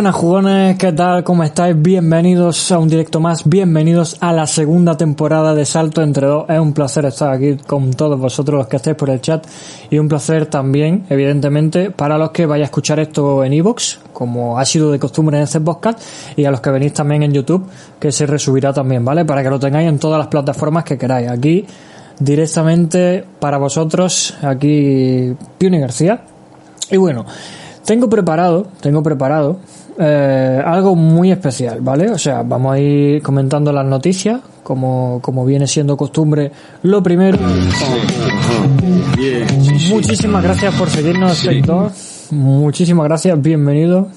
Buenas jugones, ¿qué tal? ¿Cómo estáis? Bienvenidos a un directo más, bienvenidos a la segunda temporada de Salto entre dos. Es un placer estar aquí con todos vosotros los que estáis por el chat y un placer también, evidentemente, para los que vais a escuchar esto en iVoox, como ha sido de costumbre en este podcast, y a los que venís también en YouTube, que se resubirá también, ¿vale? Para que lo tengáis en todas las plataformas que queráis. Aquí, directamente para vosotros, aquí Pione García. Y bueno, tengo preparado, tengo preparado eh, algo muy especial, ¿vale? O sea, vamos a ir comentando las noticias, como, como viene siendo costumbre. Lo primero, muchísimas gracias por seguirnos, sector. Muchísimas gracias, bienvenido.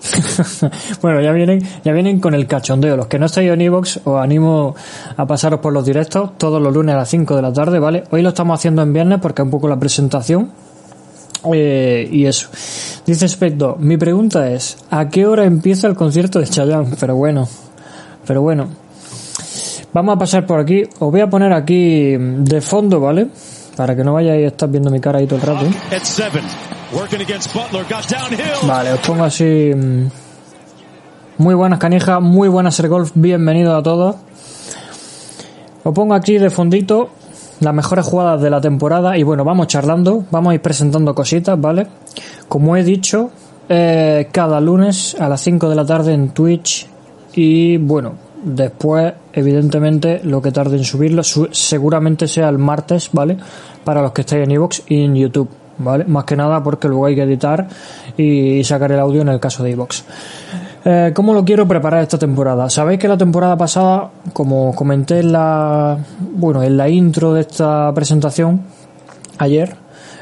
bueno, ya vienen, ya vienen con el cachondeo. Los que no estáis en Evox, os animo a pasaros por los directos todos los lunes a las 5 de la tarde, ¿vale? Hoy lo estamos haciendo en viernes porque es un poco la presentación eh, y eso. Dice Specto, mi pregunta es, ¿a qué hora empieza el concierto de Chayanne? Pero bueno, pero bueno. Vamos a pasar por aquí. Os voy a poner aquí de fondo, ¿vale? Para que no vayáis a estar viendo mi cara ahí todo el rato. Vale, os pongo así... Mm, muy buenas canijas, muy buenas ser golf, bienvenidos a todos. Os pongo aquí de fondito las mejores jugadas de la temporada y bueno, vamos charlando, vamos a ir presentando cositas, ¿vale? Como he dicho, eh, cada lunes a las 5 de la tarde en Twitch y bueno, después evidentemente lo que tarde en subirlo seguramente sea el martes, ¿vale? Para los que estáis en iVoox y en YouTube. ¿Vale? Más que nada porque luego hay que editar y sacar el audio en el caso de iVoox. Eh, ¿Cómo lo quiero preparar esta temporada? Sabéis que la temporada pasada, como comenté en la, bueno, en la intro de esta presentación, ayer,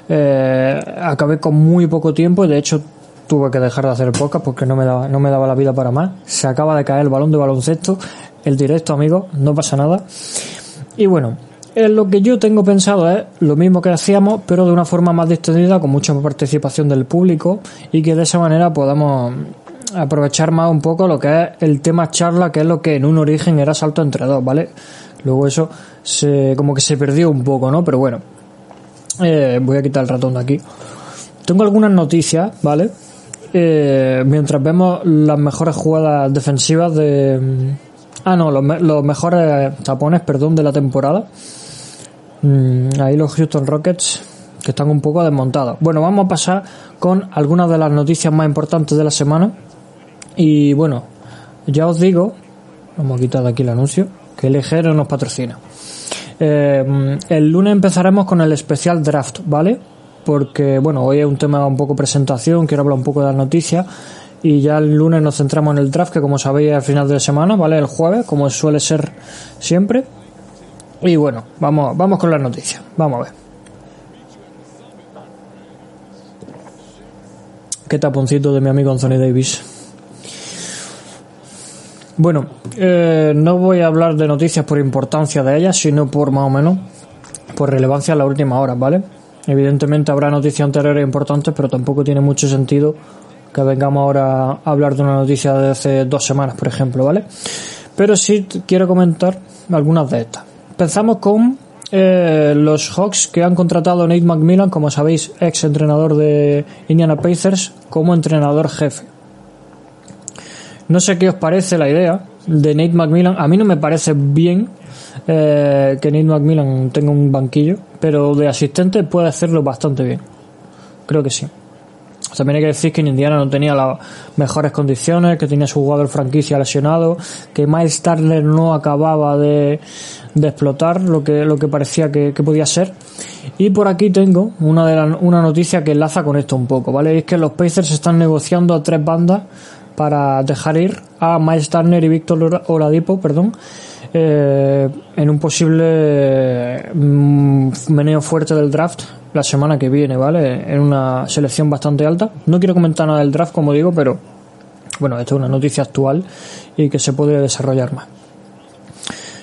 eh, acabé con muy poco tiempo y de hecho tuve que dejar de hacer podcast porque no me daba, no me daba la vida para más. Se acaba de caer el balón de baloncesto, el directo, amigos, no pasa nada. Y bueno, eh, lo que yo tengo pensado es lo mismo que hacíamos, pero de una forma más distendida, con mucha participación del público y que de esa manera podamos aprovechar más un poco lo que es el tema charla, que es lo que en un origen era salto entre dos, ¿vale? Luego eso se, como que se perdió un poco, ¿no? Pero bueno, eh, voy a quitar el ratón de aquí. Tengo algunas noticias, ¿vale? Eh, mientras vemos las mejores jugadas defensivas de... Ah, no, los, mejores tapones, perdón, de la temporada. Mm, ahí los Houston Rockets que están un poco desmontados. Bueno, vamos a pasar con algunas de las noticias más importantes de la semana y bueno, ya os digo, vamos a quitar de aquí el anuncio, que LG no nos patrocina. Eh, el lunes empezaremos con el especial draft, ¿vale? Porque, bueno, hoy es un tema un poco presentación, quiero hablar un poco de las noticias. Y ya el lunes nos centramos en el draft, que como sabéis es al final de semana, ¿vale? El jueves, como suele ser siempre. Y bueno, vamos, vamos con las noticias. Vamos a ver. Qué taponcito de mi amigo Anthony Davis. Bueno, eh, no voy a hablar de noticias por importancia de ellas, sino por más o menos por relevancia a la última hora, ¿vale? Evidentemente habrá noticias anteriores importantes, pero tampoco tiene mucho sentido que vengamos ahora a hablar de una noticia de hace dos semanas, por ejemplo, ¿vale? Pero sí quiero comentar algunas de estas. Empezamos con eh, los Hawks que han contratado Nate McMillan, como sabéis, ex entrenador de Indiana Pacers, como entrenador jefe. No sé qué os parece la idea de Nate McMillan. A mí no me parece bien eh, que Nate McMillan tenga un banquillo, pero de asistente puede hacerlo bastante bien. Creo que sí. También hay que decir que en Indiana no tenía las mejores condiciones, que tenía su jugador franquicia lesionado, que Miles Turner no acababa de, explotar lo que, lo que parecía que, podía ser. Y por aquí tengo una, de una noticia que enlaza con esto un poco, ¿vale? es que los Pacers están negociando a tres bandas para dejar ir a Miles Turner y Víctor Oladipo, perdón, eh, en un posible mm, meneo fuerte del draft la semana que viene, ¿vale? En una selección bastante alta. No quiero comentar nada del draft, como digo, pero bueno, esto es una noticia actual y que se puede desarrollar más.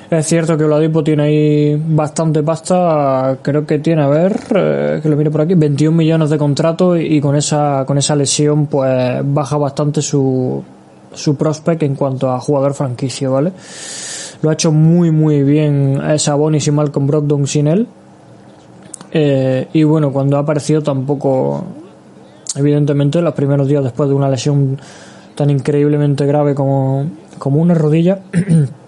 Es cierto que Oladipo tiene ahí bastante pasta, creo que tiene, a ver, eh, que lo mire por aquí, 21 millones de contrato y, con esa con esa lesión pues baja bastante su, su prospect en cuanto a jugador franquicio, ¿vale? Lo ha hecho muy muy bien Sabonis y Malcolm Brogdon sin él. Eh, y bueno, cuando ha aparecido tampoco evidentemente los primeros días después de una lesión tan increíblemente grave como, como una rodilla,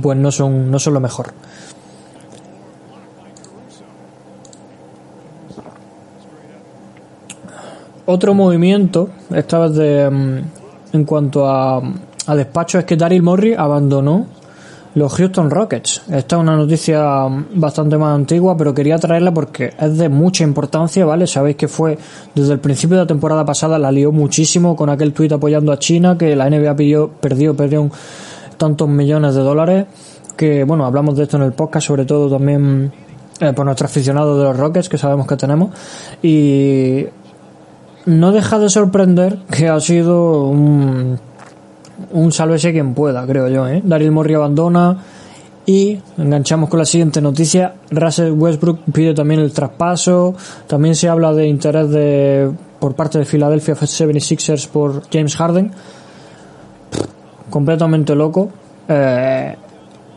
pues no son, no son lo mejor. Otro movimiento, esta vez de, mm, en cuanto a, a despacho, es que Daryl Morey abandonó los Houston Rockets. Esta es una noticia bastante más antigua, pero quería traerla porque es de mucha importancia, ¿vale? Sabéis que fue desde el principio de la temporada pasada, la lió muchísimo con aquel tuit apoyando a China, que la NBA pidió, perdió, perdió tantos millones de dólares, que bueno, hablamos de esto en el podcast, sobre todo también eh, por nuestros aficionados de los Rockets, que sabemos que tenemos, y no deja de sorprender que ha sido un un sálvese quien pueda, creo yo. ¿eh? Daryl Morey abandona y enganchamos con la siguiente noticia. Russell Westbrook pide también el traspaso. También se habla de interés de por parte de Philadelphia 76ers por James Harden. Completamente loco. Eh,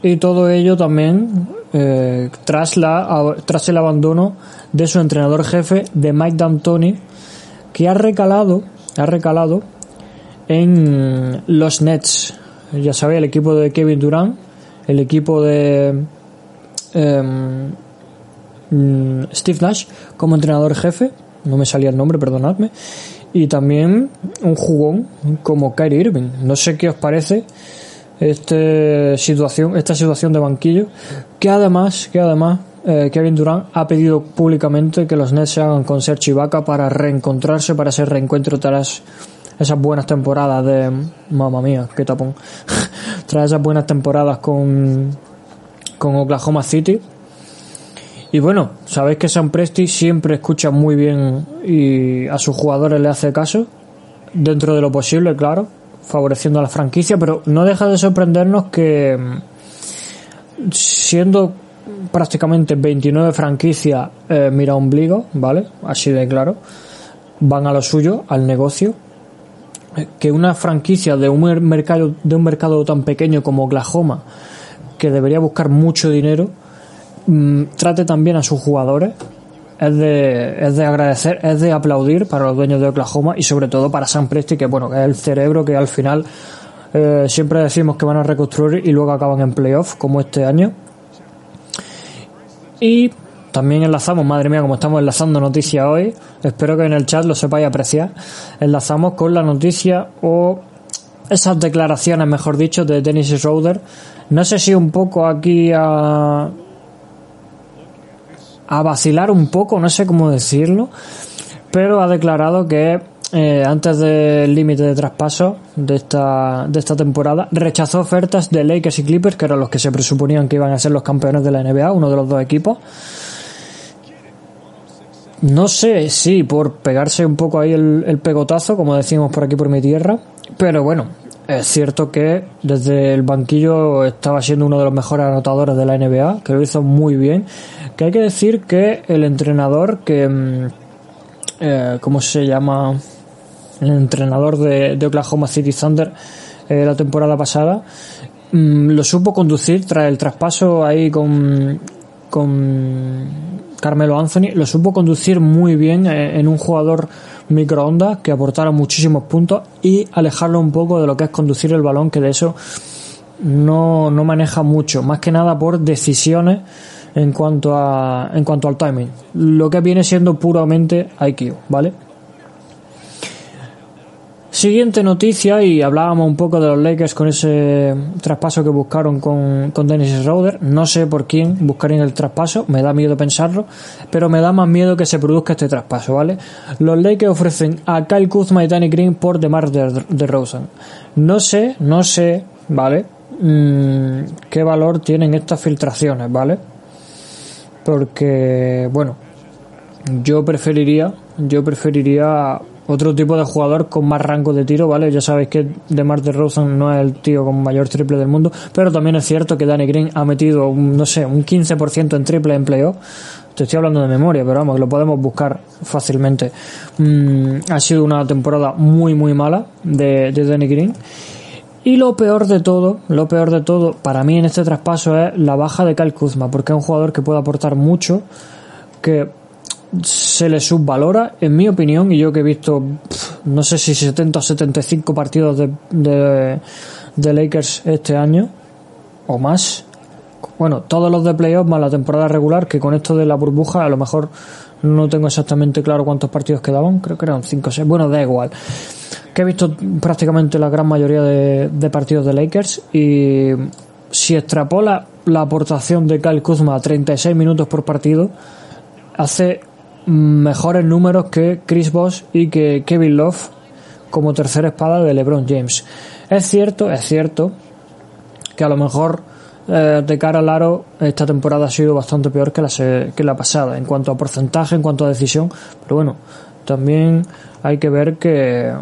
y todo ello también eh, tras, la, tras el abandono de su entrenador jefe, de Mike D'Antoni, que ha recalado, ha recalado en los Nets. Ya sabéis, el equipo de Kevin Durant, el equipo de em, mm, Steve Nash como entrenador jefe, no me salía el nombre, perdonadme, y también un jugón como Kyrie Irving. No sé qué os parece este situación, esta situación de banquillo, que además, que además eh, Kevin Durant ha pedido públicamente que los Nets se hagan con Serge Ibaka para reencontrarse, para ese reencuentro tras esas buenas temporadas de. Mamma mía, qué tapón. Tras esas buenas temporadas con, con Oklahoma City. Y bueno, sabéis que San Presti siempre escucha muy bien y a sus jugadores le hace caso, dentro de lo posible, claro, favoreciendo a la franquicia, pero no deja de sorprendernos que siendo prácticamente 29 franquicias eh, mira ombligo, ¿vale? Así de claro, van a lo suyo, al negocio, que una franquicia de un mercado de un mercado tan pequeño como Oklahoma que debería buscar mucho dinero mm, trate también a sus jugadores es de, es de agradecer, es de aplaudir para los dueños de Oklahoma y sobre todo para Sam Presti, que bueno, que es el cerebro que al final eh, siempre decimos que van a reconstruir y luego acaban en playoff, como este año. Y también enlazamos, madre mía, como estamos enlazando noticias hoy, espero que en el chat lo sepáis apreciar, enlazamos con la noticia o esas declaraciones, mejor dicho, de Dennis Schroeder. No sé si un poco aquí a, a vacilar un poco, no sé cómo decirlo, pero ha declarado que eh, antes del límite de traspaso de esta, de esta temporada, rechazó ofertas de Lakers y Clippers, que eran los que se presuponían que iban a ser los campeones de la NBA, uno de los dos equipos. No sé si por pegarse un poco ahí el, pegotazo, como decimos por aquí por mi tierra, pero bueno, es cierto que desde el banquillo estaba siendo uno de los mejores anotadores de la NBA, que lo hizo muy bien. Que hay que decir que el entrenador que, mm, eh, ¿cómo se llama? El entrenador de, Oklahoma City Thunder eh, la temporada pasada, mm, lo supo conducir tras el traspaso ahí con, con Carmelo Anthony lo supo conducir muy bien eh, en un jugador microondas que aportara muchísimos puntos y alejarlo un poco de lo que es conducir el balón, que de eso no, no maneja mucho, más que nada por decisiones en cuanto a en cuanto al timing. Lo que viene siendo puramente IQ, ¿vale? Siguiente noticia, y hablábamos un poco de los Lakers con ese traspaso que buscaron con, con Dennis Schroeder. No sé por quién buscarían el traspaso, me da miedo pensarlo, pero me da más miedo que se produzca este traspaso, ¿vale? Los Lakers ofrecen a Kyle Kuzma y Danny Green por DeMar Rosen. No sé, no sé, ¿vale? Mm, qué valor tienen estas filtraciones, ¿vale? Porque, bueno, yo preferiría, yo preferiría otro tipo de jugador con más rango de tiro, ¿vale? Ya sabéis que DeMar DeRozan no es el tío con mayor triple del mundo, pero también es cierto que Danny Green ha metido, un, no sé, un 15% en triple en playoff. Te estoy hablando de memoria, pero vamos, lo podemos buscar fácilmente. Mm, ha sido una temporada muy, muy mala de, de Danny Green. Y lo peor de todo, lo peor de todo para mí en este traspaso es la baja de Kyle Kuzma, porque es un jugador que puede aportar mucho, que se le subvalora, en mi opinión, y yo que he visto, no sé si 70 o 75 partidos de, de, Lakers este año, o más. Bueno, todos los de playoffs más la temporada regular, que con esto de la burbuja a lo mejor no tengo exactamente claro cuántos partidos quedaban, creo que eran 5 o 6, bueno, da igual. Que he visto prácticamente la gran mayoría de, de partidos de Lakers y si extrapola la aportación de Kyle Kuzma a 36 minutos por partido, hace mejores números que Chris Bosh y que Kevin Love como tercera espada de LeBron James. Es cierto, es cierto que a lo mejor eh, de cara al aro esta temporada ha sido bastante peor que la, que la pasada en cuanto a porcentaje, en cuanto a decisión, pero bueno, también hay que ver que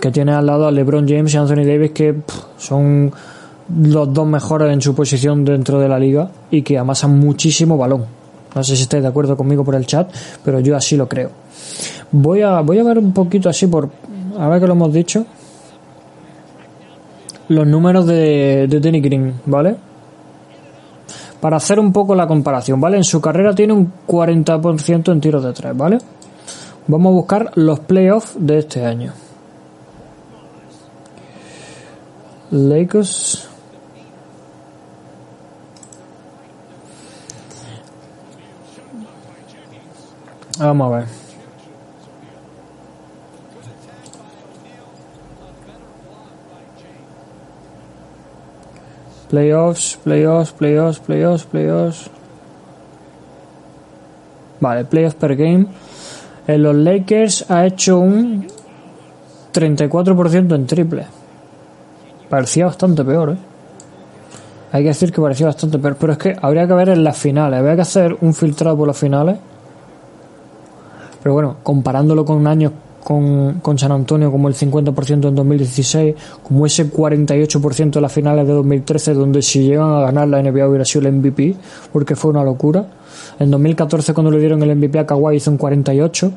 que tiene al lado a LeBron James y Anthony Davis que son los dos mejores en su posición dentro de la liga y que amasan muchísimo balón. No sé si estáis de acuerdo conmigo por el chat, pero yo así lo creo. Voy a, voy a ver un poquito así por, a ver que lo hemos dicho, los números de, de Green, ¿vale? Para hacer un poco la comparación, ¿vale? En su carrera tiene un 40% en tiros de tres, ¿vale? Vamos a buscar los playoffs de este año. Lakers Vamos a ver. Playoffs, playoffs, playoffs, playoffs, playoffs. Vale, playoffs per game. En los Lakers ha hecho un 34% en triple. Parecía bastante peor, ¿eh? Hay que decir que parecía bastante peor. Pero es que habría que ver en las finales. Habría que hacer un filtrado por las finales pero bueno, comparándolo con un año con, con San Antonio como el 50% en 2016, como ese 48% en las finales de 2013, donde si llegan a ganar la NBA hubiera el MVP, porque fue una locura. En 2014 cuando le dieron el MVP a Kawhi hizo un 48.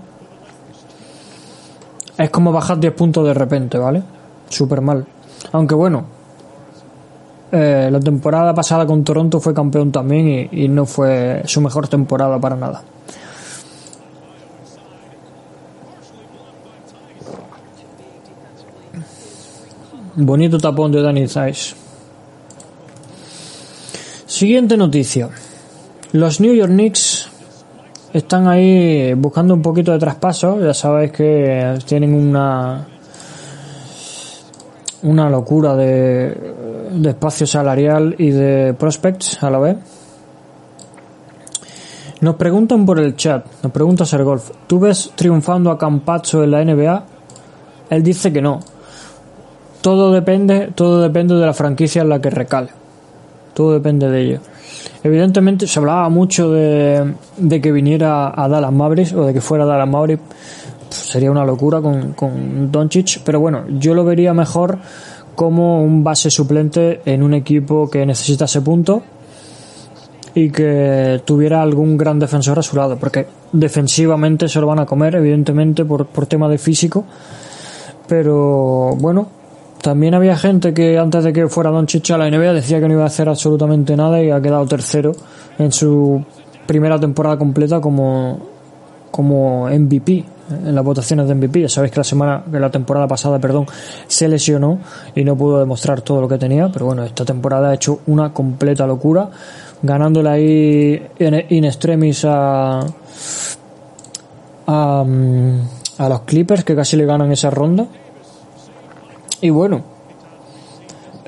Es como bajar 10 puntos de repente, ¿vale? Súper mal. Aunque bueno, eh, la temporada pasada con Toronto fue campeón también y no fue su mejor temporada para nada. Bonito tapón de Danny Zeiss. Siguiente noticia. Los New York Knicks están ahí buscando un poquito de traspaso. Ya sabéis que tienen una una locura de, espacio salarial y de prospects a la vez. Nos preguntan por el chat, nos pregunta Sergolf, ¿tú ves triunfando a Campazzo en la NBA? Él dice que no, todo depende, todo depende de la franquicia en la que recale. Todo depende de ello. Evidentemente se hablaba mucho de, de que viniera a Dallas Mavericks o de que fuera a Dallas Mavericks. Sería una locura con, con Doncic, pero bueno, yo lo vería mejor como un base suplente en un equipo que necesitase puntos y que tuviera algún gran defensor a su lado, porque defensivamente se lo van a comer, evidentemente, por, por tema de físico. Pero bueno, también había gente que antes de que fuera Don Chicha a la NBA decía que no iba a hacer absolutamente nada y ha quedado tercero en su primera temporada completa como, como MVP en las votaciones de MVP. Ya sabéis que la semana, que la temporada pasada, perdón, se lesionó y no pudo demostrar todo lo que tenía, pero bueno, esta temporada ha hecho una completa locura, ganándole ahí in extremis a, a, a los Clippers que casi le ganan esa ronda y bueno,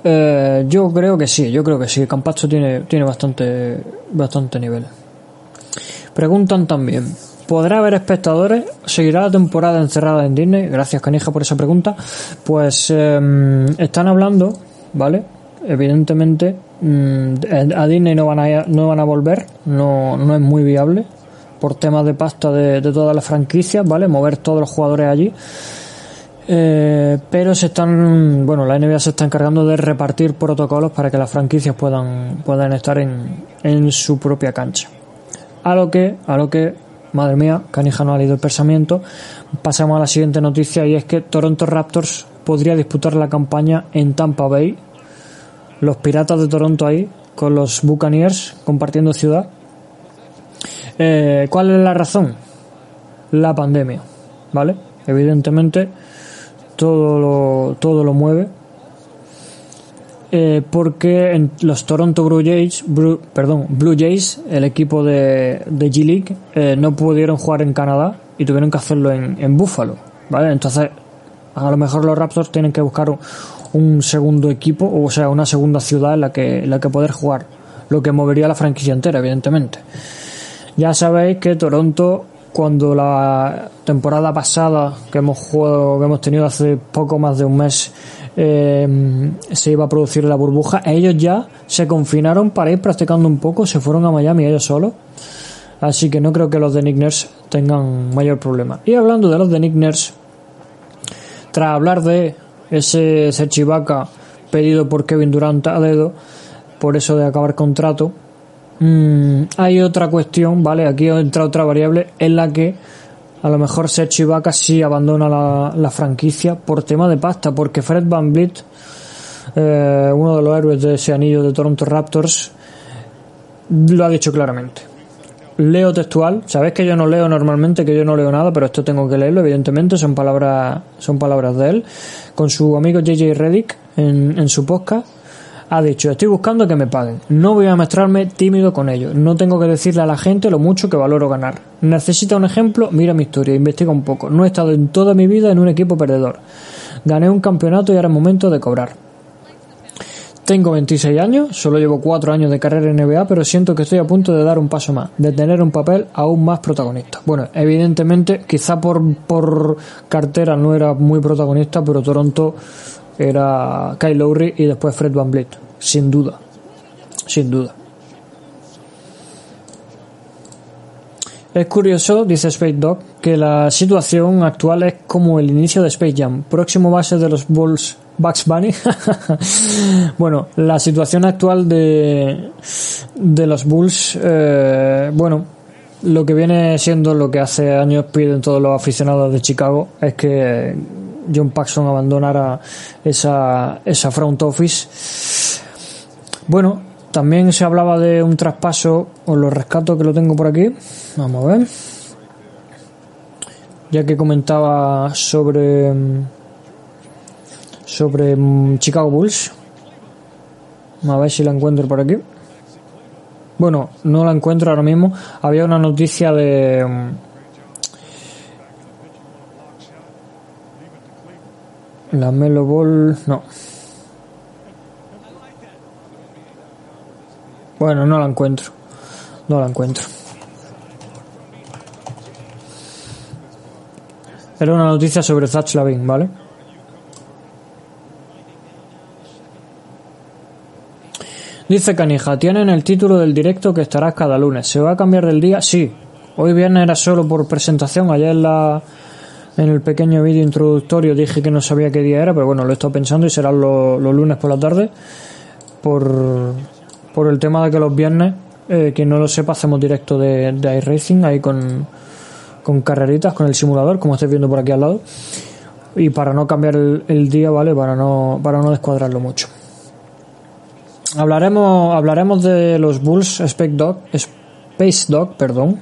eh, yo creo que sí, yo creo que sí. Campacho tiene, tiene bastante, bastante nivel. Preguntan también, ¿podrá haber espectadores? ¿Seguirá la temporada encerrada en Disney? Gracias, Canija, por esa pregunta. Pues eh, están hablando, ¿vale? Evidentemente, mm, a Disney no van a, no van a volver, no, no es muy viable por temas de pasta de, de todas las franquicias, ¿vale? Mover todos los jugadores allí. Eh, pero se están, bueno, la NBA se está encargando de repartir protocolos para que las franquicias puedan, puedan estar en, en su propia cancha. A lo que, a lo que, madre mía, Canija no ha leído el pensamiento, pasamos a la siguiente noticia y es que Toronto Raptors podría disputar la campaña en Tampa Bay. Los Piratas de Toronto ahí, con los Buccaneers compartiendo ciudad. Eh, ¿Cuál es la razón? La pandemia, ¿vale? Evidentemente, todo lo, todo lo mueve. Eh, porque en los Toronto Blue Jays, Blue- perdón, Blue Jays, el equipo de, de G League, eh, no pudieron jugar en Canadá y tuvieron que hacerlo en, en Buffalo, ¿vale? Entonces, a lo mejor los Raptors tienen que buscar un, un segundo equipo, o sea, una segunda ciudad en la que, en la que poder jugar, lo que movería la franquicia entera, evidentemente. Ya sabéis que Toronto, cuando la temporada pasada que hemos jugado, que hemos tenido hace poco más de un mes, eh, se iba a producir la burbuja, ellos ya se confinaron para ir practicando un poco, se fueron a Miami ellos solos. Así que no creo que los de Nick tengan mayor problema. Y hablando de los de Nick tras hablar de ese Serchivaca pedido por Kevin Durant a dedo, por eso de acabar contrato, mm, hay otra cuestión, ¿vale? Aquí entra otra variable en la que a lo mejor Serge Ibaka sí abandona la, la franquicia por tema de pasta, porque Fred Van Vliet, eh, uno de los héroes de ese anillo de Toronto Raptors, lo ha dicho claramente. Leo textual, sabéis que yo no leo normalmente, que yo no leo nada, pero esto tengo que leerlo, evidentemente, son palabras, son palabras de él, con su amigo JJ Reddick en, en su podcast ha dicho, estoy buscando que me paguen. No voy a mostrarme tímido con ello. No tengo que decirle a la gente lo mucho que valoro ganar. ¿Necesita un ejemplo? Mira mi historia, investiga un poco. No he estado en toda mi vida en un equipo perdedor. Gané un campeonato y ahora es momento de cobrar. Tengo 26 años, solo llevo 4 años de carrera en NBA, pero siento que estoy a punto de dar un paso más, de tener un papel aún más protagonista. Bueno, evidentemente, quizá por, por cartera no era muy protagonista, pero Toronto era Kyle Lowry y después Fred Van Vliet, sin duda, sin duda. Es curioso, dice Space Dog, que la situación actual es como el inicio de Space Jam, próximo base de los Bulls Bugs Bunny. bueno, la situación actual de, de los Bulls, eh, bueno, lo que viene siendo lo que hace años piden todos los aficionados de Chicago es que John Paxson abandonara esa, esa front office. Bueno, también se hablaba de un traspaso, os lo rescato que lo tengo por aquí. Vamos a ver. Ya que comentaba sobre sobre Chicago Bulls. A ver si la encuentro por aquí. Bueno, no la encuentro ahora mismo. Había una noticia de La Melo Ball, no. Bueno, no la encuentro. No la encuentro. Era una noticia sobre Zach Lavin, ¿vale? Dice Canija, tienen el título del directo que estarás cada lunes. ¿Se va a cambiar del día? Sí. Hoy viernes era solo por presentación. Ayer la en el pequeño vídeo introductorio dije que no sabía qué día era, pero bueno, lo he estado pensando y serán los, los lunes por la tarde. Por, por el tema de que los viernes, eh, quien no lo sepa, hacemos directo de, de iRacing ahí con, con carreritas, con el simulador, como estáis viendo por aquí al lado. Y para no cambiar el, el día, ¿vale? Para no, para no descuadrarlo mucho. Hablaremos, hablaremos de los Bulls Space Dog, Space Dog, perdón,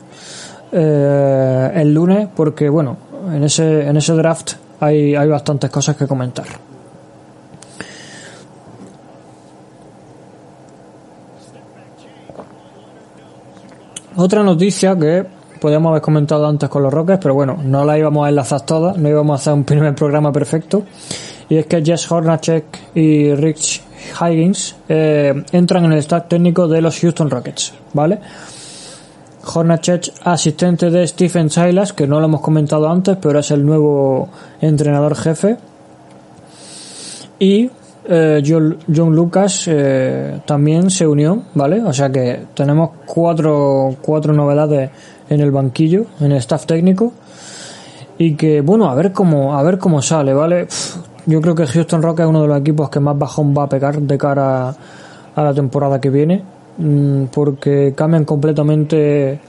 eh, el lunes, porque bueno, en ese, en ese draft hay, hay bastantes cosas que comentar. Otra noticia que podíamos haber comentado antes con los Rockets, pero bueno, no la íbamos a enlazar todas, no íbamos a hacer un primer programa perfecto. Y es que Jess Hornacek y Rich Higgins eh, entran en el staff técnico de los Houston Rockets, ¿vale? Hornacek, asistente de Stephen Silas, que no lo hemos comentado antes, pero es el nuevo entrenador jefe. Y eh, John, Lucas eh, también se unió, ¿vale? O sea que tenemos cuatro, cuatro novedades en el banquillo, en el staff técnico. Y que, bueno, a ver cómo, a ver cómo sale, ¿vale? Yo creo que Houston Rockets es uno de los equipos que más bajón va a pegar de cara a la temporada que viene porque cambian completamente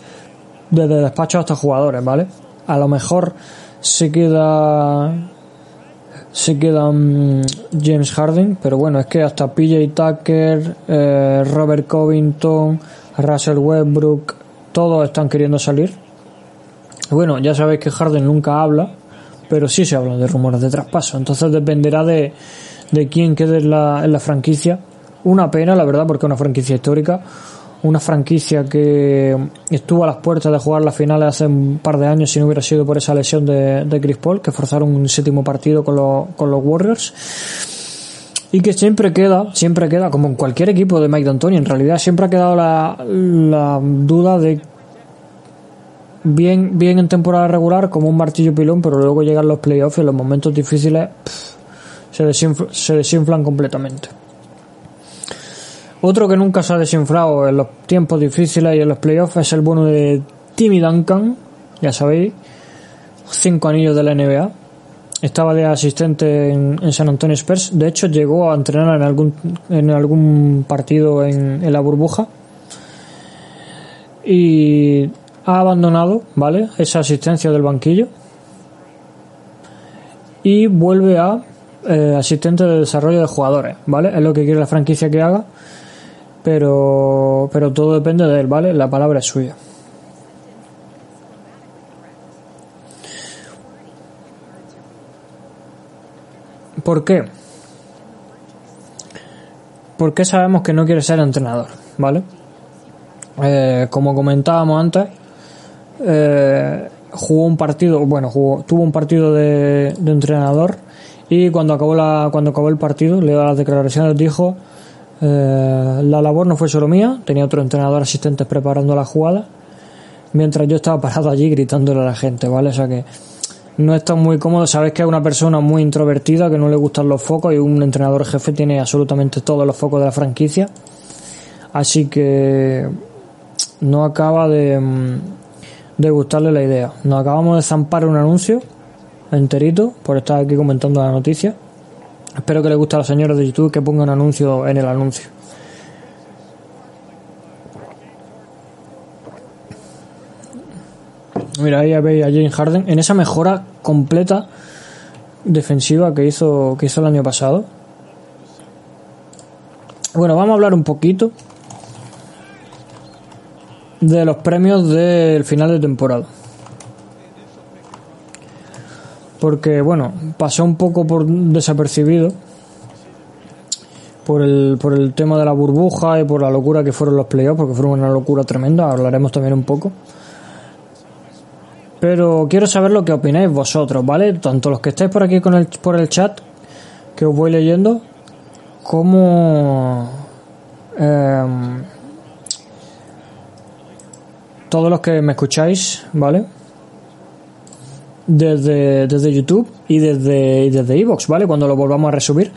desde despachos hasta jugadores, ¿vale? A lo mejor se queda se queda um, James Harden, pero bueno, es que hasta PJ Tucker, eh, Robert Covington, Russell Westbrook, todos están queriendo salir. Bueno, ya sabéis que Harden nunca habla, pero sí se hablan de rumores de traspaso. Entonces dependerá de, de quién quede en la, en la franquicia. Una pena, la verdad, porque es una franquicia histórica. Una franquicia que estuvo a las puertas de jugar las finales hace un par de años si no hubiera sido por esa lesión de, de Chris Paul, que forzaron un séptimo partido con, los con los Warriors y que siempre queda, siempre queda, como en cualquier equipo de Mike D'Antoni, en realidad siempre ha quedado la, la duda de bien, bien en temporada regular como un martillo pilón, pero luego llegan los playoffs y los momentos difíciles se, se desinflan completamente. Otro que nunca se ha desinflado en los tiempos difíciles y en los playoffs es el bueno de Timmy Duncan, ya sabéis, cinco anillos de la NBA. Estaba de asistente en, en San Antonio Spurs. De hecho, llegó a entrenar en algún, en algún partido en, en la burbuja. Y ha abandonado, ¿vale? Esa asistencia del banquillo. Y vuelve a eh, asistente de desarrollo de jugadores, ¿vale? Es lo que quiere la franquicia que haga. Pero, pero todo depende de él, ¿vale? La palabra es suya. ¿Por qué? Porque sabemos que no quiere ser entrenador, ¿vale? Eh, como comentábamos antes, eh, jugó un partido, bueno, jugó, tuvo un partido de, de, entrenador y cuando acabó la, cuando acabó el partido, le dio las declaraciones, dijo eh, la labor no fue solo mía, tenía otro entrenador asistente preparando la jugada, mientras yo estaba parado allí gritándole a la gente, ¿vale? O sea que no está muy cómodo. Sabes que es una persona muy introvertida, que no le gustan los focos y un entrenador jefe tiene absolutamente todos los focos de la franquicia. Así que no acaba de, de gustarle la idea. Nos acabamos de zampar un anuncio enterito por estar aquí comentando la noticia. Espero que les guste a los señores de YouTube que pongan un anuncio en el anuncio. Mira, ahí veis a James Harden en esa mejora completa defensiva que hizo, que hizo el año pasado. Bueno, vamos a hablar un poquito de los premios del final de temporada. Porque, bueno, pasó un poco por desapercibido por el, por el tema de la burbuja y por la locura que fueron los playoffs, porque fueron una locura tremenda, hablaremos también un poco. Pero quiero saber lo que opináis vosotros, ¿vale? Tanto los que estáis por aquí con el, por el chat, que os voy leyendo, como eh, todos los que me escucháis, ¿vale? Desde, desde YouTube y desde, y desde Evox, ¿vale? Cuando lo volvamos a resubir.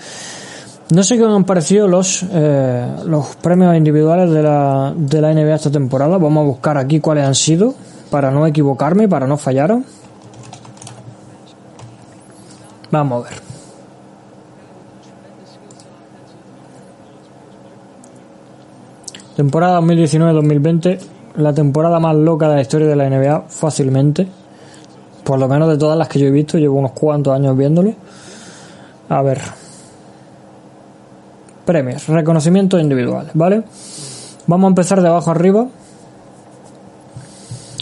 No sé qué me han parecido los, eh, los premios individuales de la, de la NBA esta temporada. Vamos a buscar aquí cuáles han sido para no equivocarme, para no fallar. Vamos a ver. Temporada 2019-2020, la temporada más loca de la historia de la NBA, fácilmente. Por lo menos de todas las que yo he visto, llevo unos cuantos años viéndolo. A ver. Premios, reconocimientos individuales, ¿vale? Vamos a empezar de abajo arriba.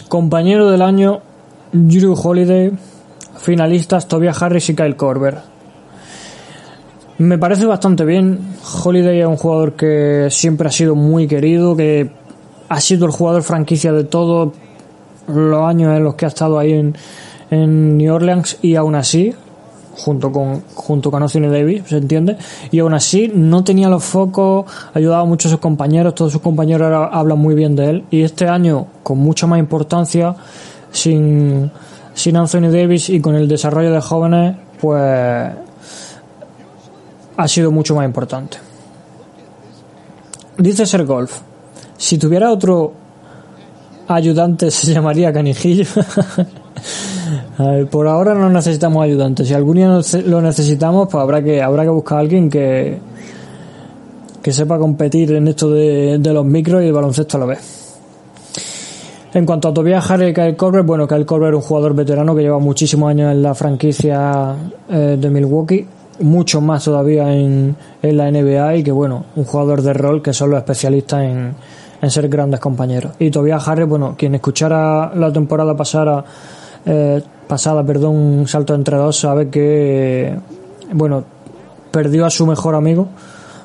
Compañero del año, Drew Holiday. Finalistas, Tobias Harris y Kyle Korver. Me parece bastante bien. Holiday es un jugador que siempre ha sido muy querido, que ha sido el jugador franquicia de todos los años en los que ha estado ahí en, en New Orleans y aún así, junto con junto con Anthony Davis, ¿se entiende? Y aún así no tenía los focos, ayudaba mucho a sus compañeros, todos sus compañeros ahora hablan muy bien de él y este año con mucha más importancia sin sin Anthony Davis y con el desarrollo de jóvenes, pues ha sido mucho más importante. Dice Ser Golf, si tuviera otro ayudante se llamaría Canijillo. ver, por ahora no necesitamos ayudantes. Si algún día lo necesitamos, pues habrá que habrá que buscar a alguien que que sepa competir en esto de, los micros y el baloncesto a la vez. En cuanto a Tobias Harris y Kyle Korver, bueno, Kyle Korver es un jugador veterano que lleva muchísimos años en la franquicia eh, de Milwaukee, mucho más todavía en, en, la NBA y que, bueno, un jugador de rol que son los especialistas en, en ser grandes compañeros. Y Tobias Harris, bueno, quien escuchara la temporada pasada, eh, pasada, perdón, un salto entre dos, sabe que, bueno, perdió a su mejor amigo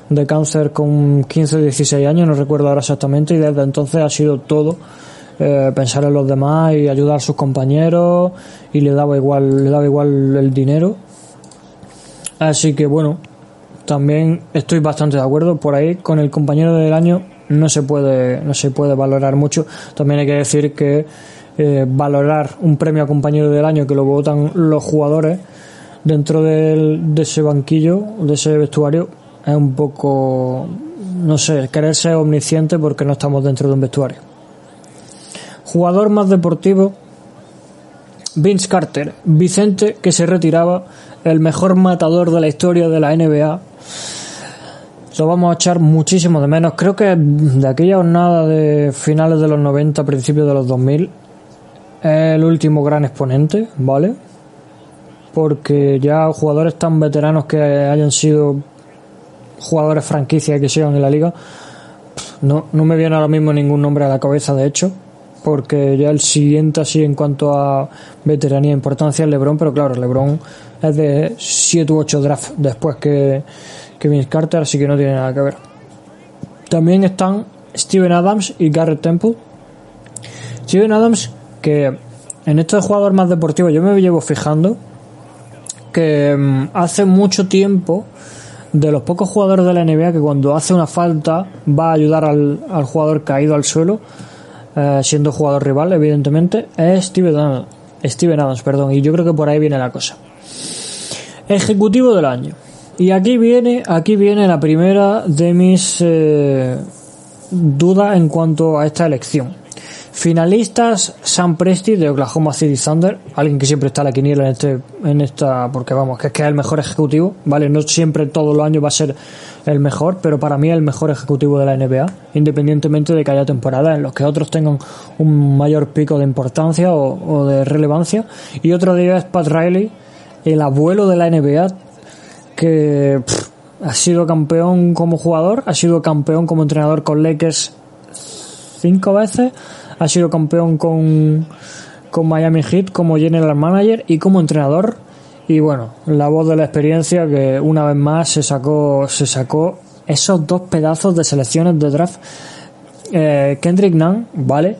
de cáncer con 15 o 16 años, no recuerdo ahora exactamente, y desde entonces ha sido todo eh, pensar en los demás y ayudar a sus compañeros y le daba igual, le daba igual el dinero. Así que bueno, también estoy bastante de acuerdo por ahí con el compañero del año no se puede no se puede valorar mucho. También hay que decir que eh, valorar un premio a compañero del año que lo votan los jugadores dentro de ese banquillo, de ese vestuario, es un poco, no sé, querer ser omnisciente porque no estamos dentro de un vestuario. Jugador más deportivo, Vince Carter, Vicente que se retiraba, el mejor matador de la historia de la NBA. Lo vamos a echar muchísimo de menos. Creo que de aquella jornada de finales de los 90, principios de los 2000, es el último gran exponente, ¿vale? Porque ya jugadores tan veteranos que hayan sido jugadores franquicia que sigan en la liga, no, no me viene ahora mismo ningún nombre a la cabeza, de hecho, porque ya el siguiente así en cuanto a veteranía e importancia es LeBron, pero claro, LeBron es de 7 u 8 drafts después que, que Vince Carter, así que no tiene nada que ver. También están Steven Adams y Garrett Temple. Steven Adams, que en estos jugadores más deportivos yo me llevo fijando que mm, hace mucho tiempo de los pocos jugadores de la NBA que cuando hace una falta va a ayudar al, al jugador caído al suelo, eh, siendo jugador rival, evidentemente, es Steven Adams, Steven Adams, perdón, y yo creo que por ahí viene la cosa. Ejecutivo del año. Y aquí viene, aquí viene la primera de mis eh, dudas en cuanto a esta elección. Finalistas, Sam Presti de Oklahoma City Thunder, alguien que siempre está a la quiniela en este, en esta, porque vamos, que es que es el mejor ejecutivo, vale, no siempre todos los años va a ser el mejor, pero para mí es el mejor ejecutivo de la NBA, independientemente de que haya temporadas en los que otros tengan un mayor pico de importancia o, de relevancia. Y otro día es Pat Riley, el abuelo de la NBA, que ha sido campeón como jugador, ha sido campeón como entrenador con Lakers cinco veces, ha sido campeón con, con Miami Heat como general manager y como entrenador. Y bueno, la voz de la experiencia que una vez más se sacó, se sacó esos dos pedazos de selecciones de draft. Eh, Kendrick Nunn, vale,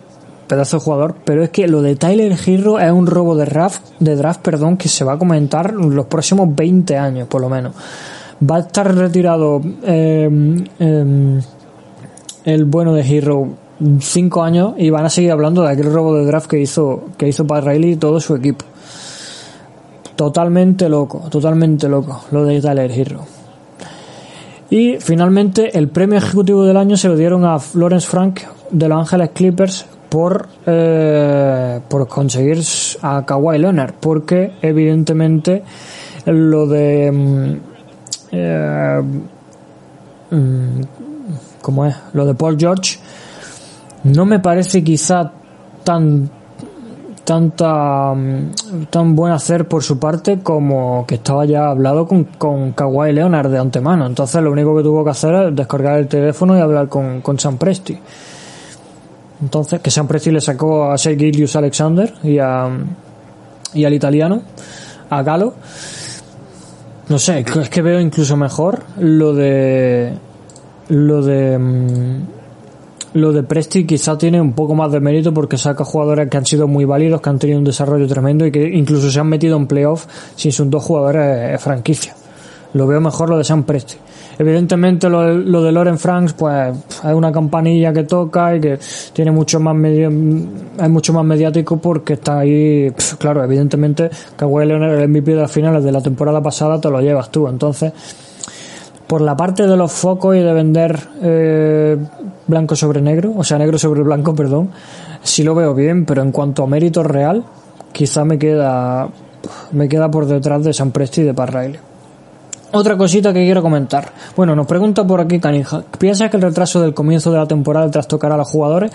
pedazo de jugador, pero es que lo de Tyler Hero es un robo de draft, de draft, perdón, que se va a comentar los próximos 20 años, por lo menos. Va a estar retirado eh, eh, el bueno de Hero cinco años y van a seguir hablando de aquel robo de draft que hizo que hizo Pat Riley y todo su equipo. Totalmente loco, totalmente loco lo de Tyler Hero. Y finalmente el premio ejecutivo del año se lo dieron a Lawrence Frank de Los Ángeles Clippers por eh, por conseguir a Kawhi Leonard porque evidentemente lo de eh, como es lo de Paul George no me parece quizá tan tanta tan buen hacer por su parte como que estaba ya hablado con, con Kawhi Leonard de antemano. Entonces lo único que tuvo que hacer es descargar el teléfono y hablar con, con Presti. Entonces, que Sam Presti le sacó a Sergilius Alexander y a y al italiano, a Galo. No sé, es que veo incluso mejor lo de lo de lo de Presti quizá tiene un poco más de mérito porque saca jugadores que han sido muy válidos, que han tenido un desarrollo tremendo y que incluso se han metido en playoff sin sus dos jugadores eh, franquicia. Lo veo mejor lo de Sam Presti. Evidentemente lo, lo de Loren Franks pues es una campanilla que toca y que tiene mucho más medio, es mucho más mediático porque está ahí, claro, evidentemente Kawhi Leonard el MVP de las finales de la temporada pasada te lo llevas tú, entonces por la parte de los focos y de vender eh, blanco sobre negro, o sea, negro sobre blanco, perdón, sí lo veo bien, pero en cuanto a mérito real, quizá me queda me queda por detrás de San Presti y de Parraile. Otra cosita que quiero comentar. Bueno, nos pregunta por aquí Canija. ¿Piensas que el retraso del comienzo de la temporada trastocará a los jugadores?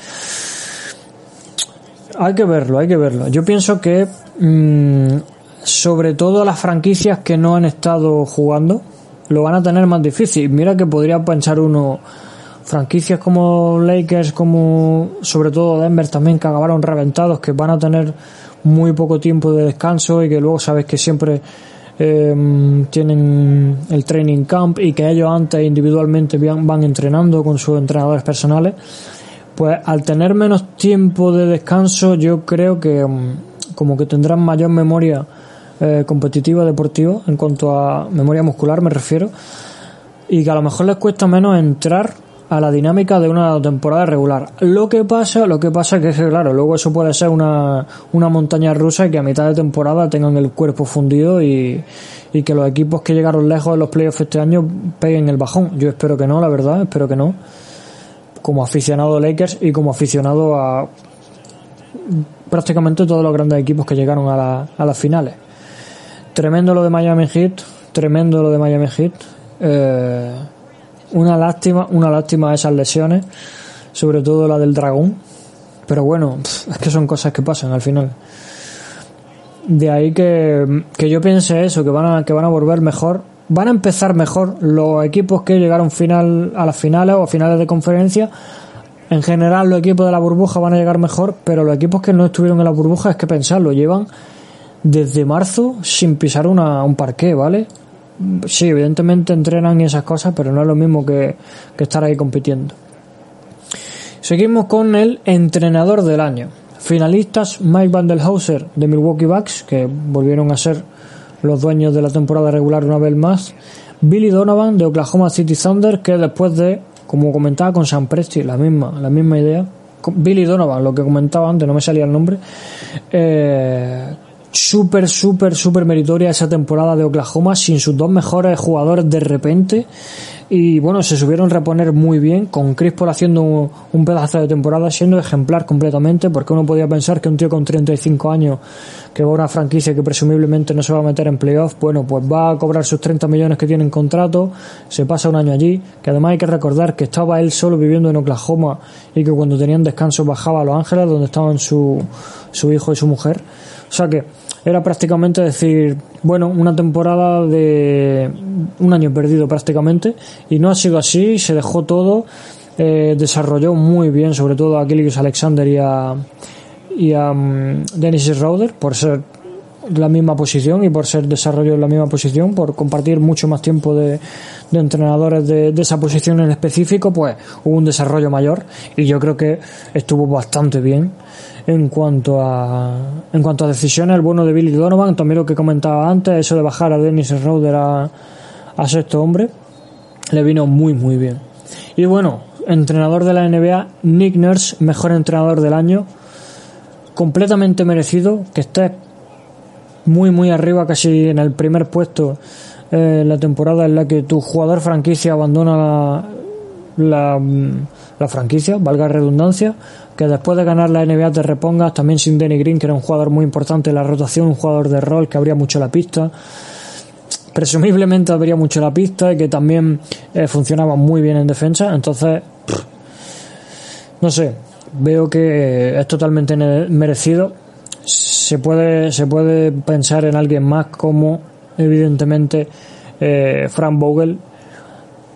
Hay que verlo, hay que verlo. Yo pienso que mmm, sobre todo las franquicias que no han estado jugando, lo van a tener más difícil. Mira que podría pensar uno, franquicias como Lakers, como sobre todo Denver también, que acabaron reventados, que van a tener muy poco tiempo de descanso y que luego sabes que siempre eh, tienen el training camp y que ellos antes individualmente van, entrenando con sus entrenadores personales, pues al tener menos tiempo de descanso yo creo que mm, como que tendrán mayor memoria eh, competitiva deportiva en cuanto a memoria muscular me refiero y que a lo mejor les cuesta menos entrar a la dinámica de una temporada regular. Lo que pasa, lo que pasa que es que claro, luego eso puede ser una, una montaña rusa y que a mitad de temporada tengan el cuerpo fundido y, y que los equipos que llegaron lejos de los playoffs este año peguen el bajón. Yo espero que no, la verdad, espero que no. Como aficionado a Lakers y como aficionado a prácticamente todos los grandes equipos que llegaron a, la, a las finales. Tremendo lo de Miami Heat, tremendo lo de Miami Heat. Eh, una lástima, una lástima esas lesiones, sobre todo la del dragón. Pero bueno, es que son cosas que pasan al final. De ahí que, que yo piense eso, que van a, que van a volver mejor. Van a empezar mejor los equipos que llegaron final a las finales o a finales de conferencia. En general los equipos de la burbuja van a llegar mejor, pero los equipos que no estuvieron en la burbuja es que pensarlo, llevan desde marzo sin pisar una, un parqué, ¿vale? sí, evidentemente entrenan y esas cosas, pero no es lo mismo que, estar ahí compitiendo. Seguimos con el entrenador del año. Finalistas Mike Vandelhauser de Milwaukee Bucks, que volvieron a ser los dueños de la temporada regular una vez más. Billy Donovan de Oklahoma City Thunder, que después de, como comentaba con Sam Presti, la misma, la misma idea. Billy Donovan, lo que comentaba antes, no me salía el nombre. Eh, súper, súper, súper meritoria esa temporada de Oklahoma sin sus dos mejores jugadores de repente. Y bueno, se subieron a reponer muy bien, con Chris Paul haciendo un, pedazo de temporada, siendo ejemplar completamente, porque uno podía pensar que un tío con 35 años, que va a una franquicia que presumiblemente no se va a meter en playoff, bueno, pues va a cobrar sus 30 millones que tiene en contrato, se pasa un año allí, que además hay que recordar que estaba él solo viviendo en Oklahoma y que cuando tenían descanso bajaba a Los Ángeles, donde estaban su, su hijo y su mujer. O sea que era prácticamente decir, bueno, una temporada de un año perdido prácticamente, y no ha sido así, se dejó todo, eh, desarrolló muy bien, sobre todo a Gillius Alexander y a, y a um, Dennis Schroeder, por ser la misma posición y por ser desarrollo en la misma posición, por compartir mucho más tiempo de, de entrenadores de, de, esa posición en específico, pues hubo un desarrollo mayor y yo creo que estuvo bastante bien en cuanto a en cuanto a decisiones, el bueno de Billy Donovan, también lo que comentaba antes, eso de bajar a Dennis Schroeder a, sexto hombre, le vino muy muy bien. Y bueno, entrenador de la NBA, Nick Nurse, mejor entrenador del año, completamente merecido, que esté muy muy arriba, casi en el primer puesto eh, la temporada en la que tu jugador franquicia abandona la, la, la franquicia, valga redundancia, que después de ganar la NBA te repongas, también sin Danny Green, que era un jugador muy importante en la rotación, un jugador de rol que abría mucho la pista. Presumiblemente abría mucho la pista y que también eh, funcionaba muy bien en defensa. Entonces, no sé, veo que es totalmente merecido. Se puede, se puede pensar en alguien más como, evidentemente, eh, Frank Vogel,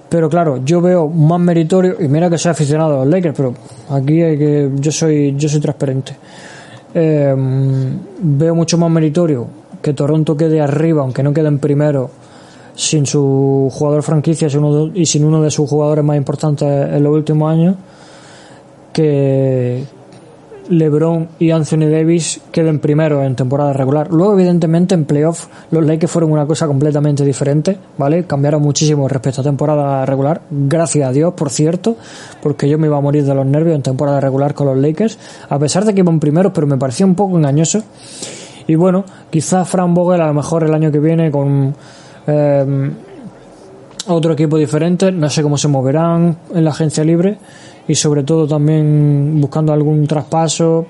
pero claro, yo veo más meritorio, y mira que soy aficionado a los Lakers, pero aquí hay que, yo soy, yo soy transparente. Em, veo mucho más meritorio que Toronto quede arriba, aunque no quede en primero, sin su jugador franquicia y sin uno de sus jugadores más importantes en los últimos años, que, LeBron y Anthony Davis queden primero en temporada regular. Luego, evidentemente, en playoff los Lakers fueron una cosa completamente diferente, ¿vale? Cambiaron muchísimo respecto a temporada regular. Gracias a Dios, por cierto, porque yo me iba a morir de los nervios en temporada regular con los Lakers, a pesar de que iban primeros, pero me parecía un poco engañoso. Y bueno, quizás Frank Vogel a lo mejor el año que viene con eh, otro equipo diferente, no sé cómo se moverán en la agencia libre y sobre todo también buscando algún traspaso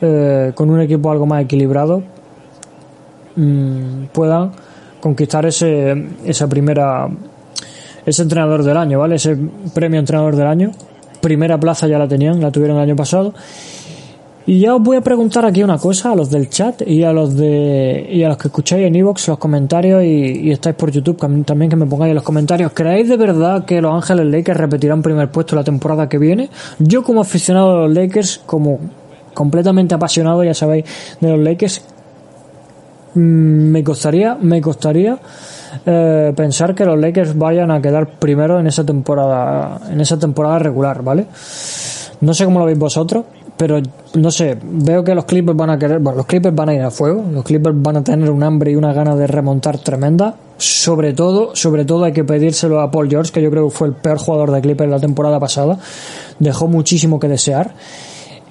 eh, con un equipo algo más equilibrado mmm, puedan conquistar ese esa primera ese entrenador del año vale ese premio entrenador del año. Primera plaza ya la tenían la tuvieron el año pasado Y ya os voy a preguntar aquí una cosa a los del chat y a los de y a los que escucháis en Evox los comentarios y, y, estáis por YouTube también que me pongáis en los comentarios. ¿Creéis de verdad que los Ángeles Lakers repetirán primer puesto la temporada que viene? Yo como aficionado a los Lakers, como completamente apasionado, ya sabéis, de los Lakers, mm, me costaría, me costaría eh, pensar que los Lakers vayan a quedar primero en esa temporada, en esa temporada regular, ¿vale? No sé cómo lo veis vosotros, pero no sé, veo que los Clippers van a querer, bueno, los Clippers van a ir a fuego, los Clippers van a tener un hambre y una gana de remontar tremenda. Sobre todo, sobre todo hay que pedírselo a Paul George, que yo creo que fue el peor jugador de Clippers la temporada pasada. Dejó muchísimo que desear.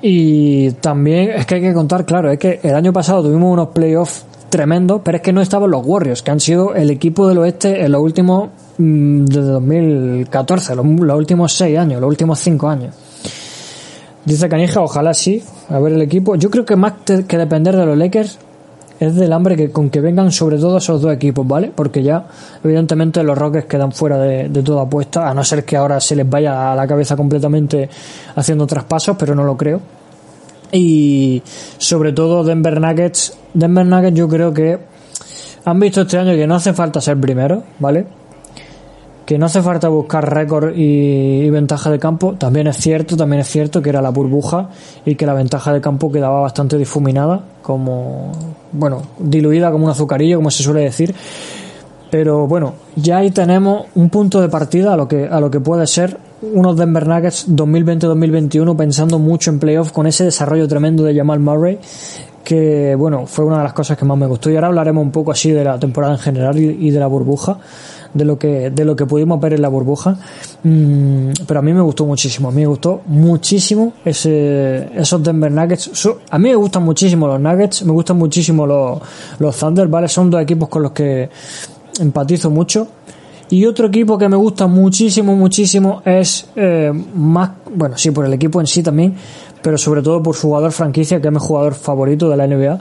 Y también es que hay que contar, claro, es que el año pasado tuvimos unos playoffs tremendos, pero es que no estaban los Warriors, que han sido el equipo del oeste en los últimos, mm, desde 2014, los, los últimos seis años, los últimos cinco años. Dice Canija, ojalá sí, a ver el equipo. Yo creo que más que depender de los Lakers es del hambre que con que vengan sobre todo esos dos equipos, ¿vale? Porque ya, evidentemente, los Rockets quedan fuera de, de, toda apuesta, a no ser que ahora se les vaya a la cabeza completamente haciendo traspasos, pero no lo creo. Y sobre todo Denver Nuggets. Denver Nuggets yo creo que han visto este año que no hace falta ser primero, ¿vale? Que no hace falta buscar récord y, ventaja de campo, también es cierto, también es cierto que era la burbuja y que la ventaja de campo quedaba bastante difuminada, como, bueno, diluida como un azucarillo, como se suele decir. Pero bueno, ya ahí tenemos un punto de partida a lo que, a lo que puede ser unos Denver Nuggets 2020-2021 pensando mucho en playoff con ese desarrollo tremendo de Jamal Murray que bueno, fue una de las cosas que más me gustó. Y ahora hablaremos un poco así de la temporada en general y de la burbuja de lo que de lo que pudimos ver en la burbuja. Mm, pero a mí me gustó muchísimo a mí me gustó muchísimo ese esos Denver Nuggets. A mí me gustan muchísimo los Nuggets me gustan muchísimo los, los Thunder vale son dos equipos con los que empatizo mucho. Y otro equipo que me gusta muchísimo muchísimo es eh, más bueno sí por el equipo en sí también pero sobre todo por su jugador franquicia, que es mi jugador favorito de la NBA,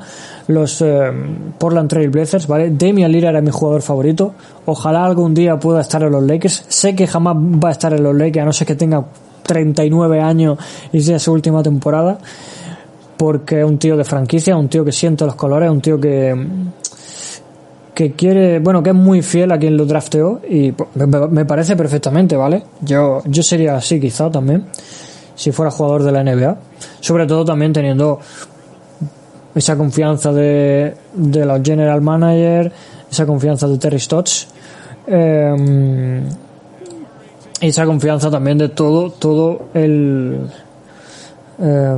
los eh, Portland Trail Blazers, ¿vale? Damian Lillard es mi jugador favorito. Ojalá algún día pueda estar en los Lakers. Sé que jamás va a estar en los Lakers, a no ser que tenga 39 años y sea su última temporada, porque es un tío de franquicia, un tío que siente los colores, un tío que que quiere, bueno, que es muy fiel a quien lo drafteó y me parece perfectamente, ¿vale? Yo, yo sería así quizá también si fuera jugador de la NBA. Sobre todo también teniendo esa confianza de, de los general manager, esa confianza de Terry Stotts, eh, esa confianza también de todo, todo el eh,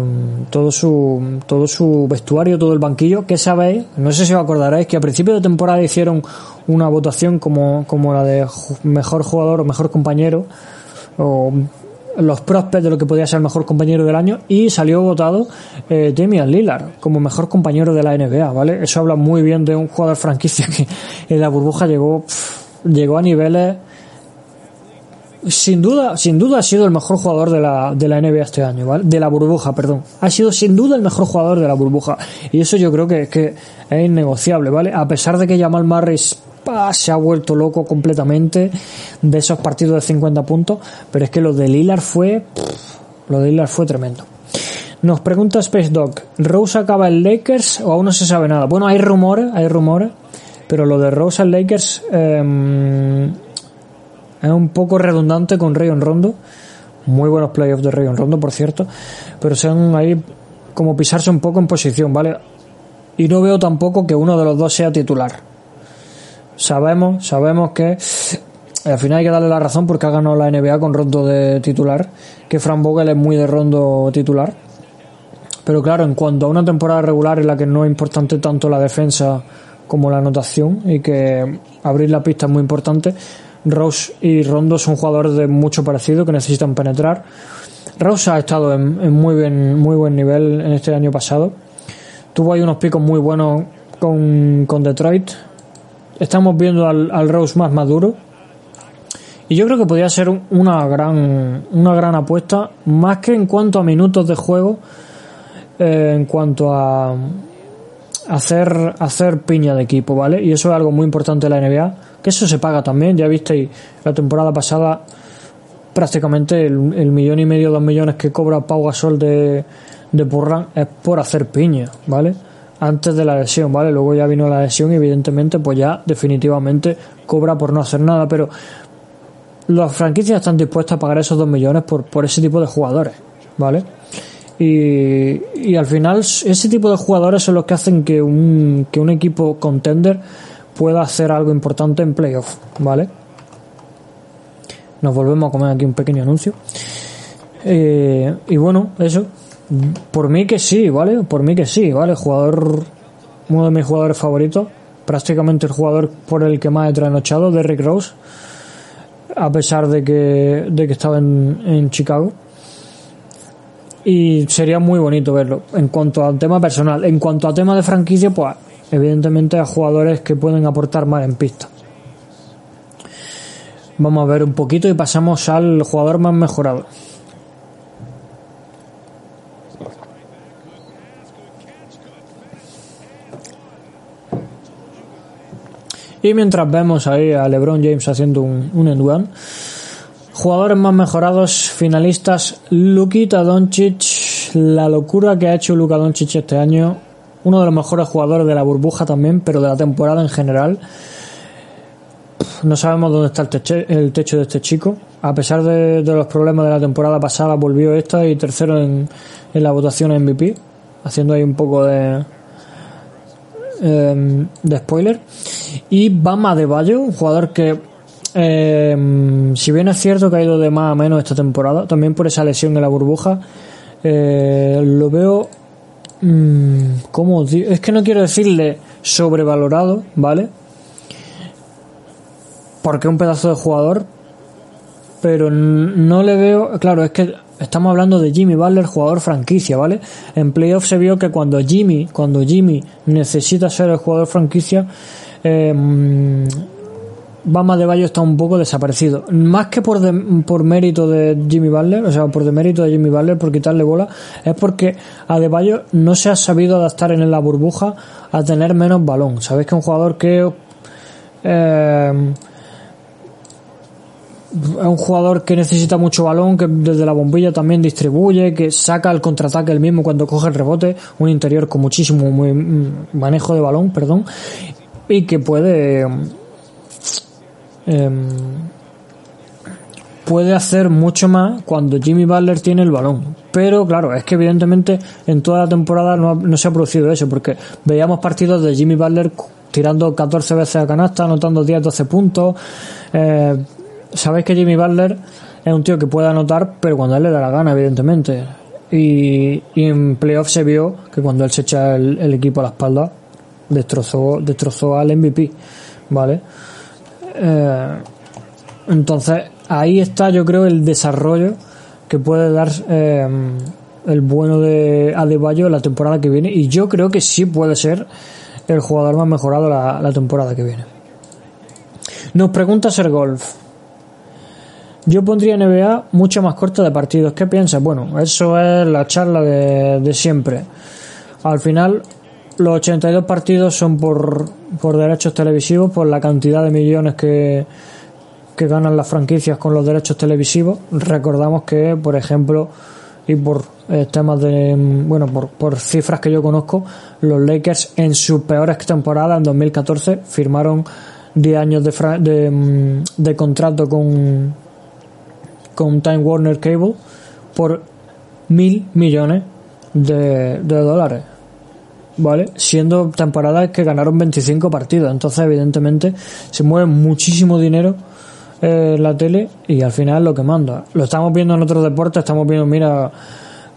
todo su todo su vestuario, todo el banquillo, que sabéis, no sé si os acordaréis que a principio de temporada hicieron una votación como, como la de mejor jugador o mejor compañero o los prospects de lo que podía ser el mejor compañero del año y salió votado eh, Damian Lillard como mejor compañero de la NBA, ¿vale? Eso habla muy bien de un jugador franquicia que en la burbuja llegó llegó a niveles sin duda, sin duda ha sido el mejor jugador de la, de la NBA este año, ¿vale? De la burbuja, perdón. Ha sido sin duda el mejor jugador de la burbuja. Y eso yo creo que, que es innegociable, ¿vale? A pesar de que Jamal Se ha vuelto loco completamente de esos partidos de 50 puntos, pero es que lo de Lillard fue, lo de Lillard fue tremendo. Nos pregunta Space Dog, ¿Rose acaba en Lakers o aún no se sabe nada? Bueno, hay rumores, hay rumores, pero lo de Rose en Lakers eh, es un poco redundante con Rayon Rondo. Muy buenos playoffs de Rayon Rondo, por cierto, pero sean ahí como pisarse un poco en posición, ¿vale? Y no veo tampoco que uno de los dos sea titular sabemos, sabemos que al final hay que darle la razón porque ha ganado la NBA con Rondo de titular, que Fran Vogel es muy de Rondo titular. Pero claro, en cuanto a una temporada regular en la que no es importante tanto la defensa como la anotación y que abrir la pista es muy importante, Rose y Rondo son jugadores de mucho parecido que necesitan penetrar. Rose ha estado en, en muy, bien, muy buen nivel en este año pasado. Tuvo ahí unos picos muy buenos con, con Detroit, estamos viendo al, al, Rose más maduro. Y yo creo que podría ser una gran, una gran apuesta, más que en cuanto a minutos de juego, eh, en cuanto a hacer, hacer piña de equipo, ¿vale? Y eso es algo muy importante en la NBA, que eso se paga también. Ya visteis la temporada pasada prácticamente el, millón y medio, dos millones que cobra Pau Gasol de, de Purran es por hacer piña, ¿vale? Antes de la lesión, ¿vale? Luego ya vino la lesión y evidentemente pues ya definitivamente cobra por no hacer nada, pero las franquicias están dispuestas a pagar esos dos millones por, por ese tipo de jugadores, ¿vale? Y, y al final ese tipo de jugadores son los que hacen que un, que un equipo contender pueda hacer algo importante en playoff, ¿vale? Nos volvemos a comer aquí un pequeño anuncio. Eh, y bueno, eso. Por mí que sí, ¿vale? Por mí que sí, ¿vale? Jugador, uno de mis jugadores favoritos, prácticamente el jugador por el que más he trasnochado, Derrick Rose, a pesar de que, de que estaba en, en Chicago. Y sería muy bonito verlo. En cuanto al tema personal, en cuanto a tema de franquicia, pues evidentemente a jugadores que pueden aportar más en pista. Vamos a ver un poquito y pasamos al jugador más mejorado. Y mientras vemos ahí a LeBron James haciendo un, un end jugadores más mejorados, finalistas, Lukita Doncic, la locura que ha hecho Luka Doncic este año, uno de los mejores jugadores de la burbuja también, pero de la temporada en general. No sabemos dónde está el techo, de este chico. A pesar de, los problemas de la temporada pasada, volvió esta y tercero en, la votación MVP, haciendo ahí un poco de, em, de spoiler. Y Bama de Bayo, un jugador que, em, si bien es cierto que ha ido de más a menos esta temporada, también por esa lesión en la burbuja, eh, lo veo Mm, ¿Cómo? Es que no quiero decirle sobrevalorado, ¿vale? Porque es un pedazo de jugador, pero no le veo. Claro, es que estamos hablando de Jimmy Butler, jugador franquicia, ¿vale? En playoff se vio que cuando Jimmy, cuando Jimmy necesita ser el jugador franquicia, eh, Bama de Bayo está un poco desaparecido. Más que por, por mérito de Jimmy Butler, o sea, por demérito de Jimmy Butler, por quitarle bola, es porque a De Bayo no se ha sabido adaptar en la burbuja a tener menos balón. Sabéis que un jugador que eh, es un jugador que necesita mucho balón, que desde la bombilla también distribuye, que saca el contraataque el mismo cuando coge el rebote, un interior con muchísimo muy, manejo de balón, perdón, y que puede Em, puede hacer mucho más cuando Jimmy Butler tiene el balón. Pero claro, es que evidentemente en toda la temporada no, se ha producido eso, porque veíamos partidos de Jimmy Butler tirando 14 veces a canasta, anotando 10-12 puntos. Eh, Sabéis que Jimmy Butler es un tío que puede anotar, pero cuando él le da la gana, evidentemente. Y, en playoff se vio que cuando él se echa el, equipo a la espalda, destrozó, destrozó al MVP. ¿Vale? Eh, entonces, ahí está, yo creo, el desarrollo que puede dar eh, el bueno de Adebayo la temporada que viene. Y yo creo que sí puede ser el jugador más mejorado la, temporada que viene. Nos pregunta Ser Golf. Yo pondría NBA mucho más corta de partidos. ¿Qué piensas? Bueno, eso es la charla de siempre. Al final, los 82 partidos son por, por derechos televisivos, por la cantidad de millones que, que ganan las franquicias con los derechos televisivos. Recordamos que, por ejemplo, y por eh, temas de, bueno, por, por cifras que yo conozco, los Lakers en sus peores temporadas, en 2014, firmaron 10 años de, de, de contrato con, con Time Warner Cable por mil millones de, de dólares. ¿Vale? Siendo temporadas que ganaron 25 partidos. Entonces, evidentemente, se mueve muchísimo dinero en la tele y al final lo que manda. Lo estamos viendo en otros deportes, estamos viendo, mira,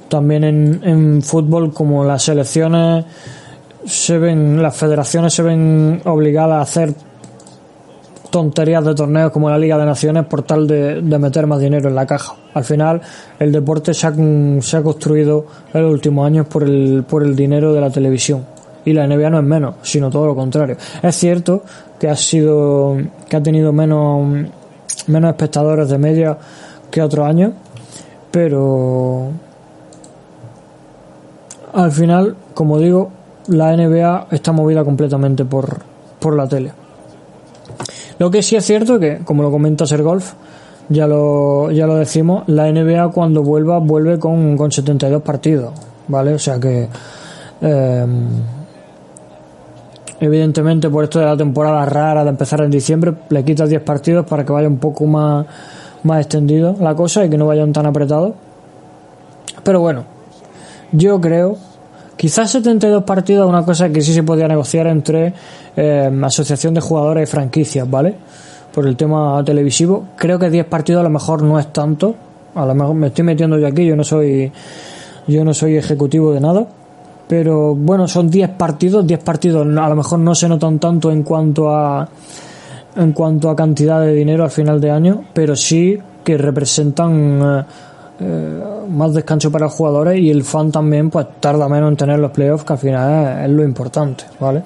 también en, en fútbol como las selecciones se ven, las federaciones se ven obligadas a hacer tonterías de torneos como la Liga de Naciones por tal de, meter más dinero en la caja. Al final, el deporte se ha, se ha construido en los últimos años por el, por el dinero de la televisión. Y la NBA no es menos, sino todo lo contrario. Es cierto que ha sido, que ha tenido menos, menos espectadores de media que otros años, pero al final, como digo, la NBA está movida completamente por, por la tele. Lo que sí es cierto que, como lo comenta Ser Golf, ya lo, ya lo decimos, la NBA cuando vuelva vuelve con, con 72 partidos, ¿vale? O sea que eh, evidentemente por esto de la temporada rara de empezar en diciembre, le quitas 10 partidos para que vaya un poco más, más extendido la cosa y que no vayan tan apretados. Pero bueno, yo creo, quizás 72 partidos es una cosa que sí se podía negociar entre eh, asociación de jugadores y franquicias, ¿vale? Por el tema televisivo. Creo que 10 partidos a lo mejor no es tanto. A lo mejor me estoy metiendo yo aquí, yo no soy yo no soy ejecutivo de nada. Pero bueno, son 10 partidos, 10 partidos a lo mejor no se notan tanto en cuanto a en cuanto a cantidad de dinero al final de año, pero sí que representan eh, eh, más descanso para los jugadores y el fan también pues tarda menos en tener los playoffs que al final es, lo importante, ¿vale?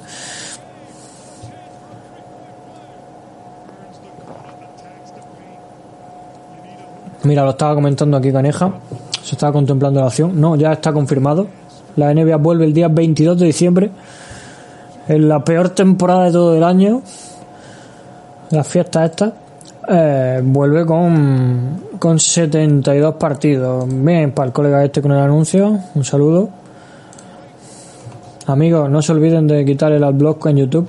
Mira, lo estaba comentando aquí Caneja, se estaba contemplando la opción, no, ya está confirmado, la NBA vuelve el día 22 de diciembre, en la peor temporada de todo el año, la fiesta esta, eh, vuelve con, con 72 partidos. Bien, para el colega este con el anuncio, un saludo. Amigos, no se olviden de quitar el adblock en YouTube.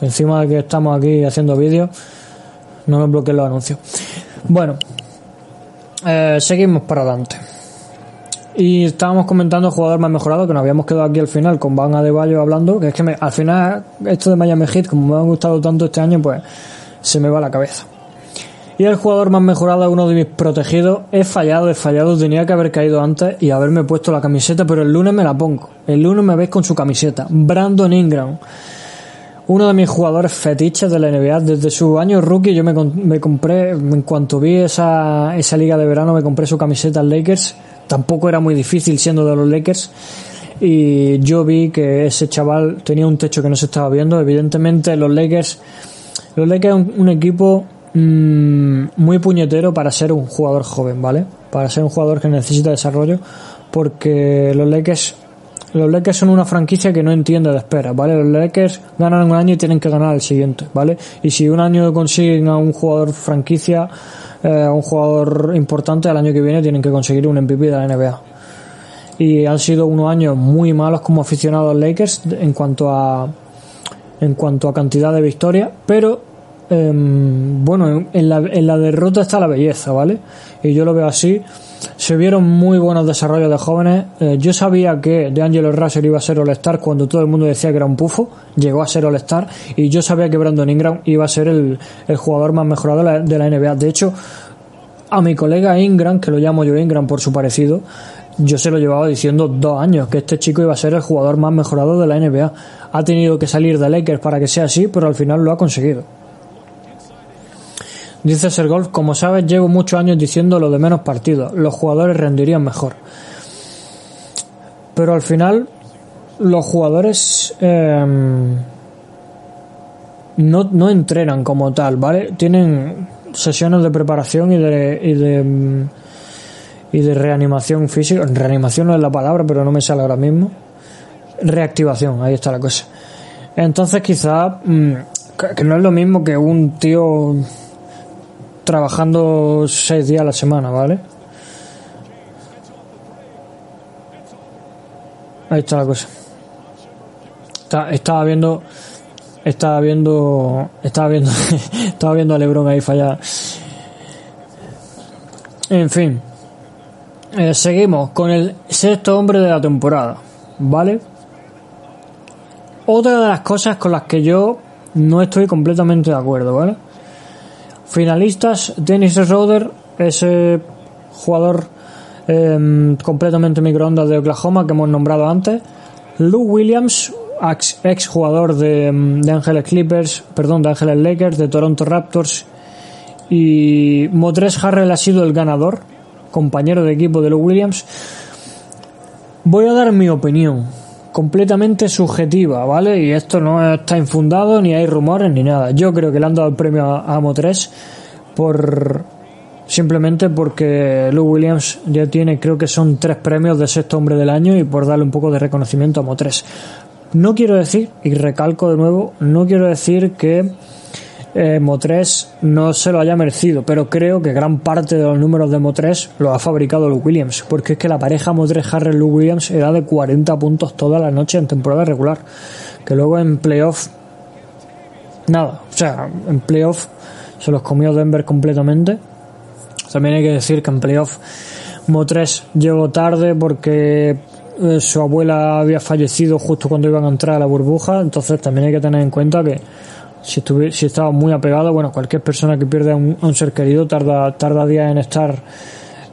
Encima de que estamos aquí haciendo vídeos, no nos bloqueen los anuncios. Bueno, eh, seguimos para adelante. Y estábamos comentando jugador más mejorado, que nos habíamos quedado aquí al final con Van Adebayo hablando, que es que al final esto de Miami Heat, como me ha gustado tanto este año, pues se me va la cabeza. Y el jugador más mejorado, uno de mis protegidos, he fallado, he fallado, tenía que haber caído antes y haberme puesto la camiseta, pero el lunes me la pongo. El lunes me veis con su camiseta. Brandon Ingram. Uno de mis jugadores fetiches de la NBA. Desde su año rookie yo me, me compré, en cuanto vi esa, esa liga de verano, me compré su camiseta al Lakers. Tampoco era muy difícil siendo de los Lakers y yo vi que ese chaval tenía un techo que no se estaba viendo. Evidentemente los Lakers los Lakers es un, equipo mmm, muy puñetero para ser un jugador joven, ¿vale? Para ser un jugador que necesita desarrollo, porque los Lakers los Lakers son una franquicia que no entiende de espera, ¿vale? Los Lakers ganan un año y tienen que ganar el siguiente, ¿vale? Y si un año consiguen a un jugador franquicia, eh, a un jugador importante, al año que viene tienen que conseguir un MVP de la NBA. Y han sido unos años muy malos como aficionados Lakers en cuanto a en cuanto a cantidad de victorias, pero em, bueno, en la, en la derrota está la belleza, ¿vale? Y yo lo veo así. Se vieron muy buenos desarrollos de jóvenes. Eh, yo sabía que de Angelo Russell iba a ser All-Star cuando todo el mundo decía que era un pufo. Llegó a ser All-Star. Y yo sabía que Brandon Ingram iba a ser el, el jugador más mejorado de la, de la NBA. De hecho, a mi colega Ingram, que lo llamo yo Ingram por su parecido, yo se lo llevaba diciendo dos años que este chico iba a ser el jugador más mejorado de la NBA. Ha tenido que salir de Lakers para que sea así, pero al final lo ha conseguido. Dice Sergolf, como sabes, llevo muchos años diciendo lo de menos partidos. Los jugadores rendirían mejor. Pero al final, los jugadores eh, no, no entrenan como tal, ¿vale? Tienen sesiones de preparación y de, y de y de reanimación física. Reanimación no es la palabra, pero no me sale ahora mismo. Reactivación, ahí está la cosa. Entonces quizá mm, que no es lo mismo que un tío trabajando seis días a la semana, ¿vale? Ahí está la cosa. estaba viendo estaba viendo estaba viendo estaba viendo a Lebron ahí fallar en fin eh, seguimos con el sexto hombre de la temporada, ¿vale? Otra de las cosas con las que yo no estoy completamente de acuerdo, ¿vale? Finalistas, Dennis Schroeder, ese jugador em, completamente microondas de Oklahoma que hemos nombrado antes. Lou Williams, ex, jugador de, em, de Ángeles Clippers, perdón, de Ángeles Lakers, de Toronto Raptors. Y Motres Harrell ha sido el ganador compañero de equipo de los Williams, voy a dar mi opinión completamente subjetiva, ¿vale? Y esto no está infundado, ni hay rumores, ni nada. Yo creo que le han dado el premio a Amo 3 por simplemente porque Lou Williams ya tiene, creo que son tres premios de sexto hombre del año y por darle un poco de reconocimiento a Mo3. No quiero decir, y recalco de nuevo, no quiero decir que eh, Mo3 no se lo haya merecido, pero creo que gran parte de los números de Mo3 lo ha fabricado Luke Williams, porque es que la pareja Mo3 Harry Luke Williams era de 40 puntos todas las noches en temporada regular, que luego en playoff nada, o sea, en playoff se los comió Denver completamente. También hay que decir que en playoff Mo3 llegó tarde porque eh, su abuela había fallecido justo cuando iban a entrar a la burbuja, entonces también hay que tener en cuenta que si, si estaba muy apegado, bueno, cualquier persona que pierde a un, ser querido tarda, tarda días en estar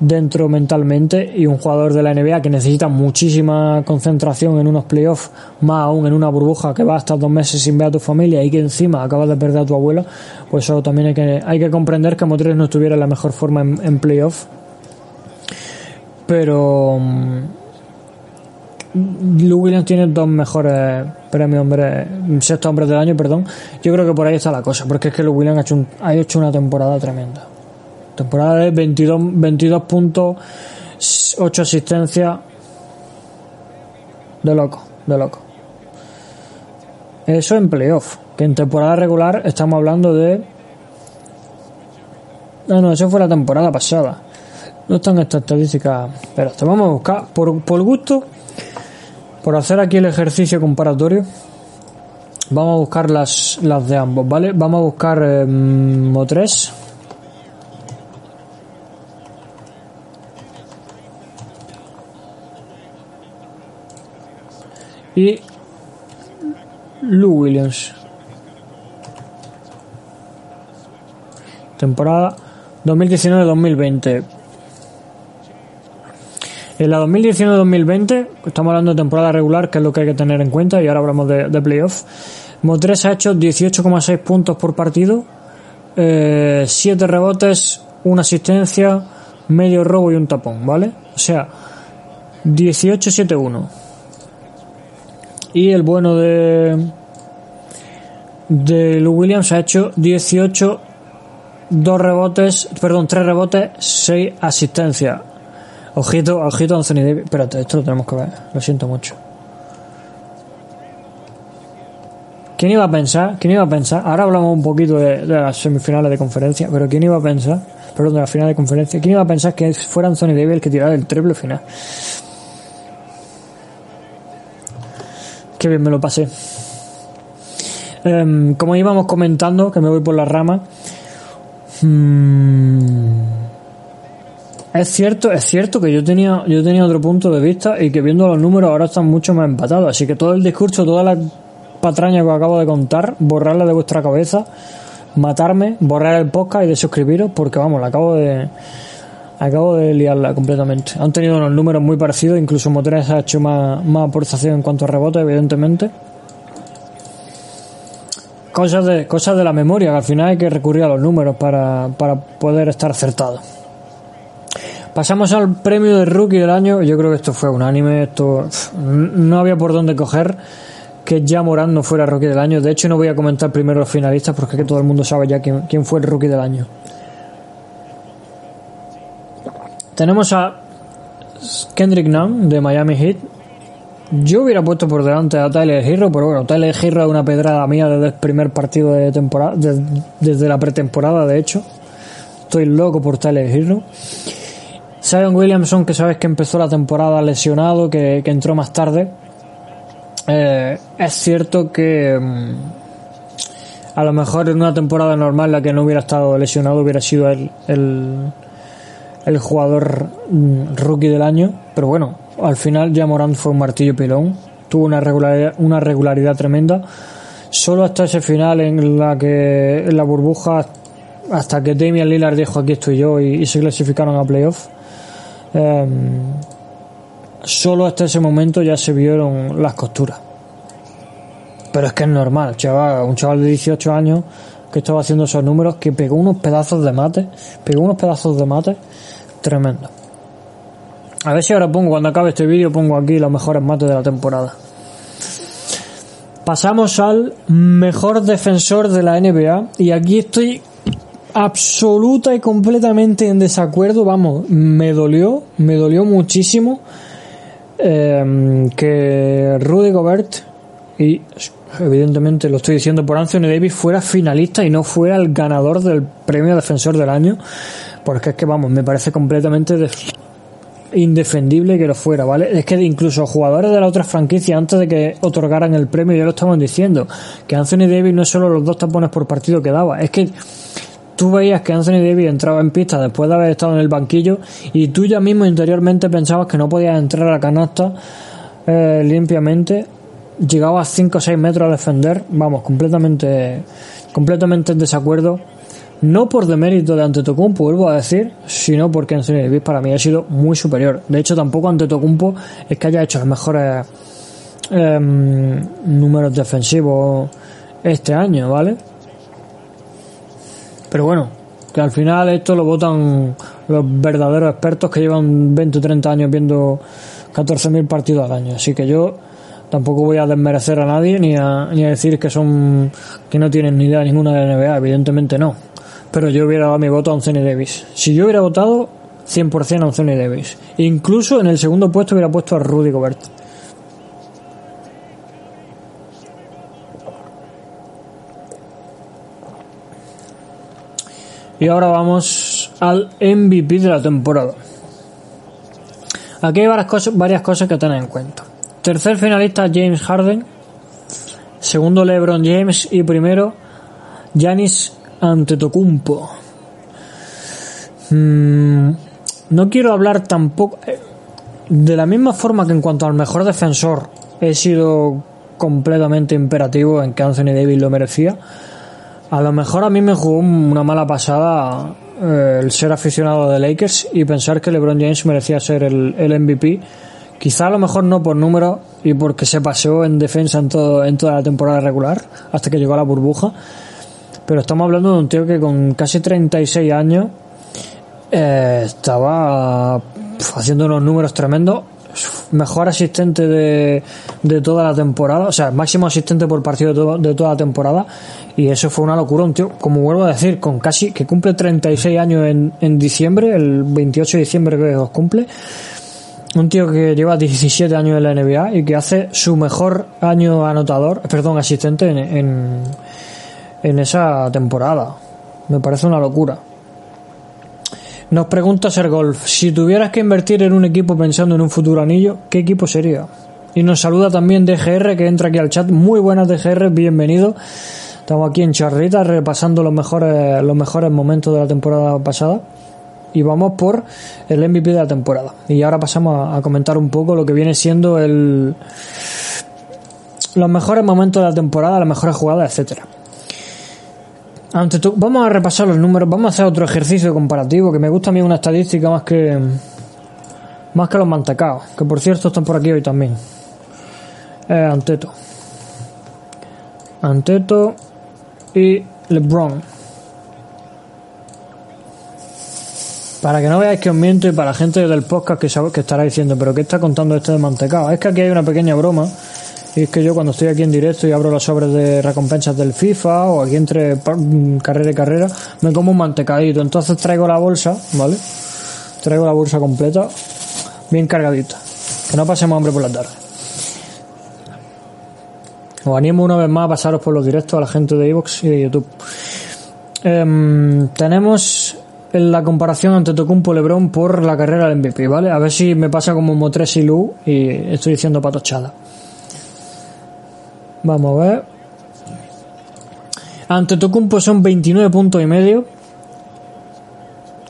dentro mentalmente y un jugador de la NBA que necesita muchísima concentración en unos playoffs, más aún en una burbuja que va hasta dos meses sin ver a tu familia y que encima acabas de perder a tu abuelo, pues eso también hay que, hay que comprender que Motres no estuviera la mejor forma en, en playoff. Pero Lou Williams tiene dos mejores premios hombre, sexto hombre del año, perdón. Yo creo que por ahí está la cosa, porque es que Lou Williams ha hecho, ha hecho una temporada tremenda. Temporada de 22, 22 puntos, 8 asistencias. De loco, de loco. Eso en playoff, que en temporada regular estamos hablando de... No, no, eso fue la temporada pasada. No están estas estadísticas. Pero te vamos a buscar por, por gusto por hacer aquí el ejercicio comparatorio, vamos a buscar las, las de ambos, ¿vale? Vamos a buscar eh, Mo3. Y Lou Williams. Temporada 2019-2020. En la 2019-2020, estamos hablando de temporada regular, que es lo que hay que tener en cuenta, y ahora hablamos de, de playoff. Mo3 ha hecho 18,6 puntos por partido, 7 eh, rebotes, una asistencia, medio robo y un tapón, ¿vale? O sea, 18-7-1. Y el bueno de de Lou Williams ha hecho 18 dos rebotes, perdón, 3 rebotes, 6 asistencias. Ojito, ojito Anthony Davis. Espérate, esto lo tenemos que ver. Lo siento mucho. ¿Quién iba a pensar? ¿Quién iba a pensar? Ahora hablamos un poquito de, las semifinales de conferencia, pero ¿quién iba a pensar? Perdón, de la final de conferencia. ¿Quién iba a pensar que fuera Anthony Davis el que tirara el triple final? Qué bien me lo pasé. Em, como íbamos comentando, que me voy por la rama. Mmm, es cierto, es cierto que yo tenía, yo tenía otro punto de vista y que viendo los números ahora están mucho más empatados. Así que todo el discurso, toda la patraña que os acabo de contar, borrarla de vuestra cabeza, matarme, borrar el podcast y de suscribiros, porque vamos, la acabo de, acabo de liarla completamente. Han tenido unos números muy parecidos, incluso Motores ha hecho más, más aportación en cuanto a rebote, evidentemente. Cosas de, cosas de la memoria, que al final hay que recurrir a los números para, para poder estar acertado. Pasamos al premio de rookie del año. Yo creo que esto fue unánime. Esto no había por dónde coger que ya Morán no fuera rookie del año. De hecho, no voy a comentar primero los finalistas porque que todo el mundo sabe ya quién, quién fue el rookie del año. Tenemos a Kendrick Nunn de Miami Heat. Yo hubiera puesto por delante a Tyler Hero, pero bueno, Tyler Hero es una pedrada mía desde el primer partido de temporada, desde, la pretemporada, de hecho. Estoy loco por Tyler Hero. Zion Williamson, que sabes que empezó la temporada lesionado, que, entró más tarde. Eh, es cierto que mm, a lo mejor en una temporada normal la que no hubiera estado lesionado hubiera sido el, el, jugador mm, rookie del año. Pero bueno, al final ya Morant fue un martillo pilón. Tuvo una regularidad, una regularidad tremenda. Solo hasta ese final en la que en la burbuja hasta que Damian Lillard dijo aquí estoy yo y, y se clasificaron a playoff Em, solo hasta ese momento ya se vieron las costuras. Pero es que es normal, chaval, un chaval de 18 años que estaba haciendo esos números, que pegó unos pedazos de mate, pegó unos pedazos de mate tremendo. A ver si ahora pongo, cuando acabe este vídeo, pongo aquí los mejores mates de la temporada. Pasamos al mejor defensor de la NBA y aquí estoy absoluta y completamente en desacuerdo. Vamos, me dolió, me dolió muchísimo eh, que Rudy Gobert y evidentemente lo estoy diciendo por Anthony Davis, fuera finalista y no fuera el ganador del premio defensor del año, porque es que vamos, me parece completamente indefendible que lo fuera, ¿vale? Es que incluso jugadores de la otra franquicia antes de que otorgaran el premio ya lo estaban diciendo, que Anthony Davis no es solo los dos tapones por partido que daba, es que tú veías que Anthony Davis entraba en pista después de haber estado en el banquillo y tú ya mismo interiormente pensabas que no podías entrar a la canasta eh, limpiamente llegaba a 5 o 6 metros a defender, vamos, completamente, completamente en desacuerdo. No por demérito de Antetokounmpo, vuelvo a decir, sino porque Anthony Davis para mí ha sido muy superior. De hecho, tampoco Antetokounmpo es que haya hecho los mejores em, números defensivos este año, ¿vale? Pero bueno, que al final esto lo votan los verdaderos expertos que llevan 20 o 30 años viendo 14.000 partidos al año. Así que yo tampoco voy a desmerecer a nadie ni a, ni decir que son que no tienen ni idea ninguna de la NBA, evidentemente no. Pero yo hubiera dado mi voto a Anthony Davis. Si yo hubiera votado 100% a Anthony Davis. Incluso en el segundo puesto hubiera puesto a Rudy Gobert. Y ahora vamos al MVP de la temporada. Aquí hay varias cosas, varias cosas que tener en cuenta. Tercer finalista James Harden. Segundo LeBron James. Y primero Giannis Antetokounmpo. Mm, no quiero hablar tampoco... Eh, de la misma forma que en cuanto al mejor defensor he sido completamente imperativo en que Anthony Davis lo merecía. A lo mejor a mí me jugó una mala pasada eh, el ser aficionado de Lakers y pensar que LeBron James merecía ser el, MVP Quizá a lo mejor no por número y porque se paseó en defensa en, todo, en toda la temporada regular, hasta que llegó a la burbuja. Pero estamos hablando de un tío que con casi 36 años eh, estaba haciendo unos números tremendos. Mejor asistente de, de toda la temporada, o sea, máximo asistente por partido de, toda la temporada. Y eso fue una locura. Un tío, como vuelvo a decir, con casi que cumple 36 años en, en diciembre, el 28 de diciembre que os cumple un tío que lleva 17 años en la NBA y que hace su mejor año anotador, perdón, asistente en, en, esa temporada. Me parece una locura. Nos pregunta Ser Golf, si tuvieras que invertir en un equipo pensando en un futuro anillo, ¿qué equipo sería? Y nos saluda también DGR que entra aquí al chat. Muy buenas DGR, bienvenido. Estamos aquí en Charrita repasando los mejores, los mejores momentos de la temporada pasada y vamos por el MVP de la temporada. Y ahora pasamos a, comentar un poco lo que viene siendo el los mejores momentos de la temporada, las mejores jugadas, etcétera. Vamos a repasar los números, vamos a hacer otro ejercicio comparativo que me gusta a mí una estadística más que más que los mantecaos, que por cierto están por aquí hoy también. Eh, Anteto. Anteto y LeBron. Para que no veáis que os miento y para la gente del podcast que, sabe, que estará diciendo, pero ¿qué está contando este de mantecado? Es que aquí hay una pequeña broma. Y es que yo cuando estoy aquí en directo y abro los sobres de recompensas del FIFA o aquí entre carrera y carrera, me como un mantecadito. Entonces traigo la bolsa, ¿vale? Traigo la bolsa completa, bien cargadita. Que no pasemos hambre por la tarde. Os animo una vez más a pasaros por los directos a la gente de Evox y de YouTube. Em, tenemos en la comparación ante Tocumpo Lebron por la carrera del MVP, ¿vale? A ver si me pasa como Motres y Lu y estoy diciendo patochada. Vamos a ver. Ante Tocumpo son 29 puntos y medio,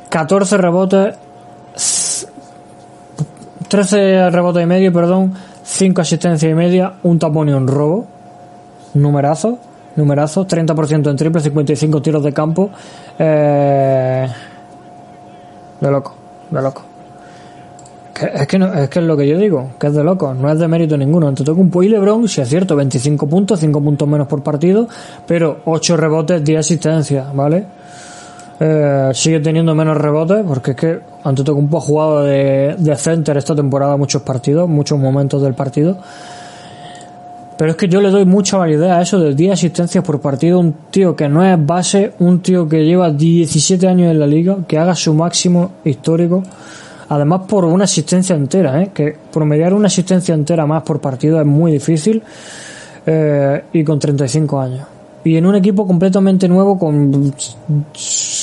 14 rebotes, 13 rebotes y medio, perdón, 5 asistencias y media, un tapón y un robo. Numerazo, numerazo, 30% en triple, 55 tiros de campo. Eh, de loco, de loco. Es, que no, es que es lo que yo digo, que es de loco, no es de mérito ninguno. Toca un y Lebron, si es cierto, 25 puntos, 5 puntos menos por partido, pero 8 rebotes, 10 asistencias, ¿vale? Eh, sigue teniendo menos rebotes porque es que Antetokounmpo ha jugado de, de center esta temporada muchos partidos, muchos momentos del partido pero es que yo le doy mucha validez a eso de 10 asistencias por partido. Un tío que no es base, un tío que lleva 17 años en la liga, que haga su máximo histórico. Además, por una asistencia entera, ¿eh? que promediar una asistencia entera más por partido es muy difícil. eh, y con 35 años. Y en un equipo completamente nuevo con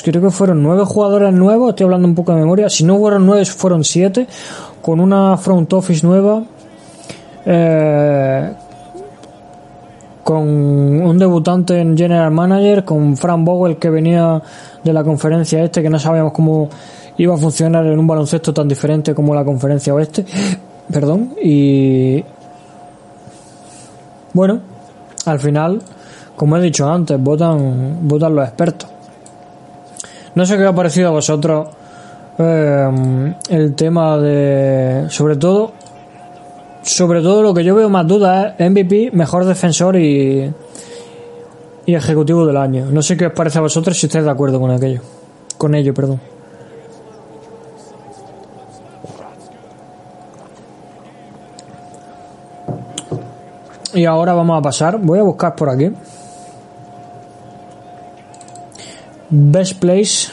creo que fueron nueve jugadores nuevos, estoy hablando un poco de memoria, si no fueron nueve fueron siete, con una front office nueva, eh, con un debutante en General Manager, con Frank Vogel que venía de la conferencia este, que no sabíamos cómo iba a funcionar en un baloncesto tan diferente como la conferencia oeste, perdón, y bueno, al final, como he dicho antes, votan, votan los expertos. No sé qué ha parecido a vosotros eh, el tema de, sobre todo, sobre todo lo que yo veo más dudas es MVP, mejor defensor y, y ejecutivo del año. No sé qué os parece a vosotros si estáis de acuerdo con aquello, con ello, perdón. Y ahora vamos a pasar, voy a buscar por aquí. Best Place.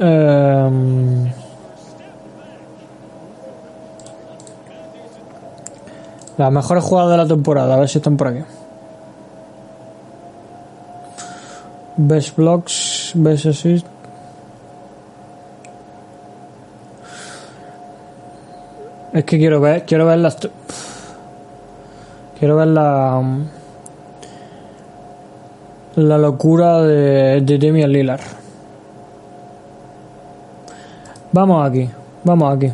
Um, las mejores jugadas de la temporada, a ver si están por aquí. Best Blocks, Best Assist. Es que quiero ver, quiero ver las. Quiero ver la. La locura de, de Damian Lillard. Vamos aquí, vamos aquí.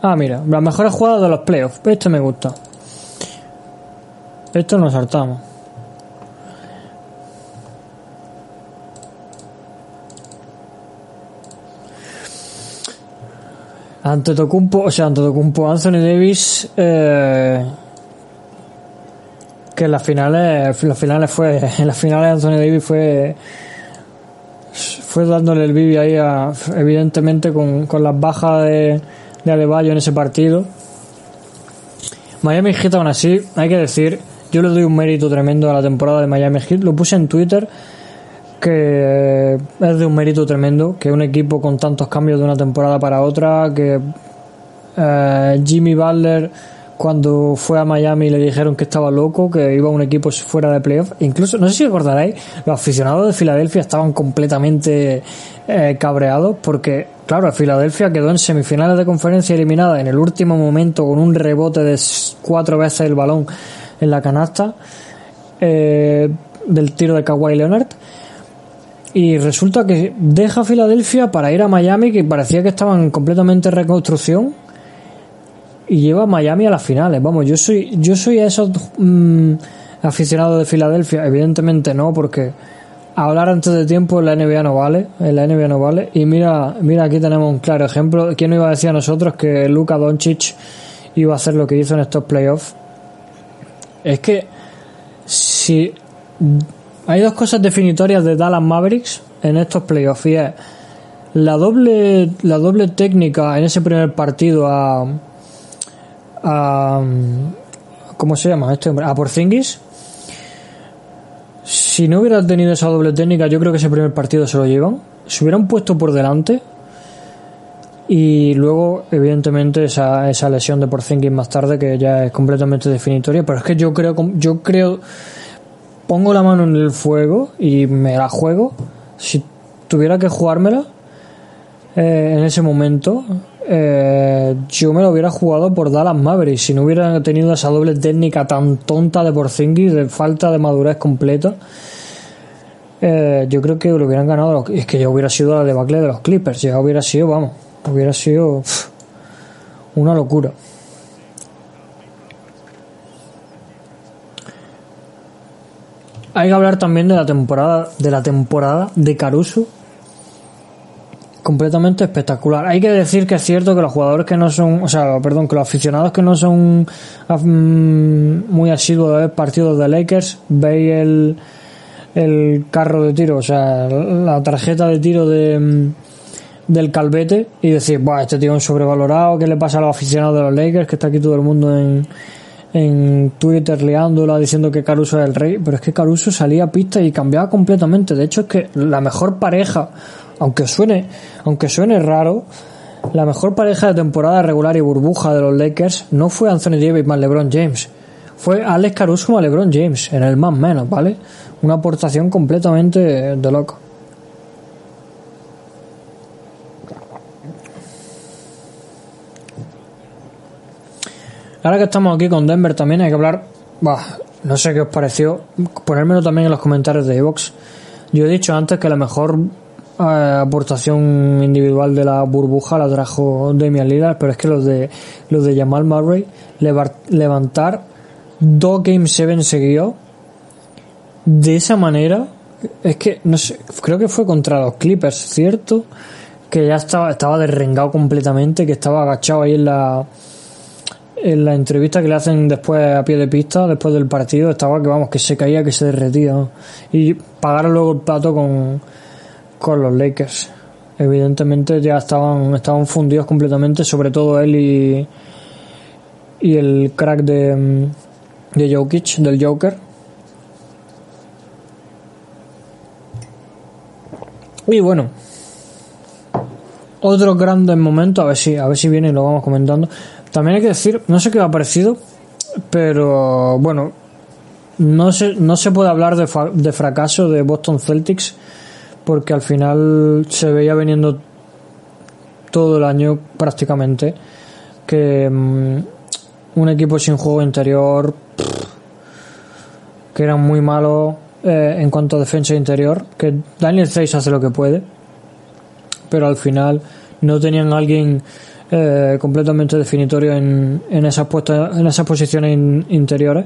Ah, mira, las mejores jugadas de los playoffs. Esto me gusta. Esto nos saltamos. Ante Tocumpo, o sea, ante Tocumpo, Anthony Davis, eh, que en las finales, en las finales fue, en las finales Anthony Davis fue, fue dándole el bibi ahí a, evidentemente con, con las bajas de, de en ese partido. Miami Heat aún así, hay que decir, yo le doy un mérito tremendo a la temporada de Miami Heat, lo puse en Twitter, que es de un mérito tremendo que un equipo con tantos cambios de una temporada para otra, que eh, Jimmy Butler cuando fue a Miami le dijeron que estaba loco, que iba a un equipo fuera de playoff. Incluso, no sé si recordaréis, los aficionados de Filadelfia estaban completamente eh, cabreados porque, claro, Filadelfia quedó en semifinales de conferencia eliminada en el último momento con un rebote de cuatro veces el balón en la canasta eh, del tiro de Kawhi Leonard y resulta que deja Filadelfia para ir a Miami, que parecía que estaban completamente en reconstrucción, y lleva a Miami a las finales. Vamos, yo soy, yo soy esos mmm, aficionados de Filadelfia, evidentemente no, porque hablar antes de tiempo en la NBA no vale, en la NBA no vale. Y mira, mira aquí tenemos un claro ejemplo. ¿Quién no iba a decir a nosotros que Luka Doncic iba a hacer lo que hizo en estos playoffs? Es que si hay dos cosas definitorias de Dallas Mavericks en estos playoffs y es la doble la doble técnica en ese primer partido a, a ¿cómo se llama este hombre? a Porzingis si no hubiera tenido esa doble técnica yo creo que ese primer partido se lo llevan se hubieran puesto por delante y luego evidentemente esa, esa lesión de Porzingis más tarde que ya es completamente definitoria pero es que yo creo yo creo pongo la mano en el fuego y me la juego. Si tuviera que jugármela eh, en ese momento, eh, yo me lo hubiera jugado por Dallas Mavericks. Si no hubiera tenido esa doble técnica tan tonta de Porzingis, de falta de madurez completa, eh, yo creo que lo hubieran ganado. Es que ya hubiera sido la debacle de los Clippers. Ya hubiera sido, vamos, hubiera sido una locura. Hay que hablar también de la temporada de la temporada de Caruso. Completamente espectacular. Hay que decir que es cierto que los jugadores que no son, o sea, perdón, que los aficionados que no son mm, muy asiduos ver partidos de Lakers, veis el, el carro de tiro, o sea, la tarjeta de tiro de, mm, del Calvete y decir, Buah, este tío es un sobrevalorado, ¿qué le pasa a los aficionados de los Lakers? Que está aquí todo el mundo en, en Twitter liándola diciendo que Caruso es el rey, pero es que Caruso salía a pista y cambiaba completamente. De hecho, es que la mejor pareja aunque suene, aunque suene raro, la mejor pareja de temporada regular y burbuja de los Lakers no fue Anthony Davis más LeBron James. Fue Alex Caruso más LeBron James, en el más menos, ¿vale? Una aportación completamente de loco. Ahora que estamos aquí con Denver también hay que hablar, bah, no sé qué os pareció, ponérmelo también en los comentarios de Evox. Yo he dicho antes que la mejor eh, aportación individual de la burbuja la trajo Damian Lillard, pero es que los de los de Jamal Murray levantar dos Game 7 seguidos de esa manera es que no sé, creo que fue contra los Clippers, ¿cierto? Que ya estaba estaba derrengado completamente, que estaba agachado ahí en la en la entrevista que le hacen después a pie de pista, después del partido, estaba que vamos, que se caía, que se derretía. Y pagaron luego el plato con, con los Lakers. Evidentemente ya estaban, estaban fundidos completamente, sobre todo él y, y el crack de, de Jokic, del Joker. Y bueno, otros grandes momentos, a ver si, a ver si viene y lo vamos comentando. También hay que decir, no sé qué ha parecido, pero bueno, no se, no se puede hablar de, de fracaso de Boston Celtics porque al final se veía veniendo todo el año prácticamente que mm, un equipo sin juego interior que era muy malo eh, en cuanto a defensa interior que Daniel Zeiss hace lo que puede pero al final no tenían alguien eh, completamente definitorio en, en, esas puestas, en esas posiciones interiores.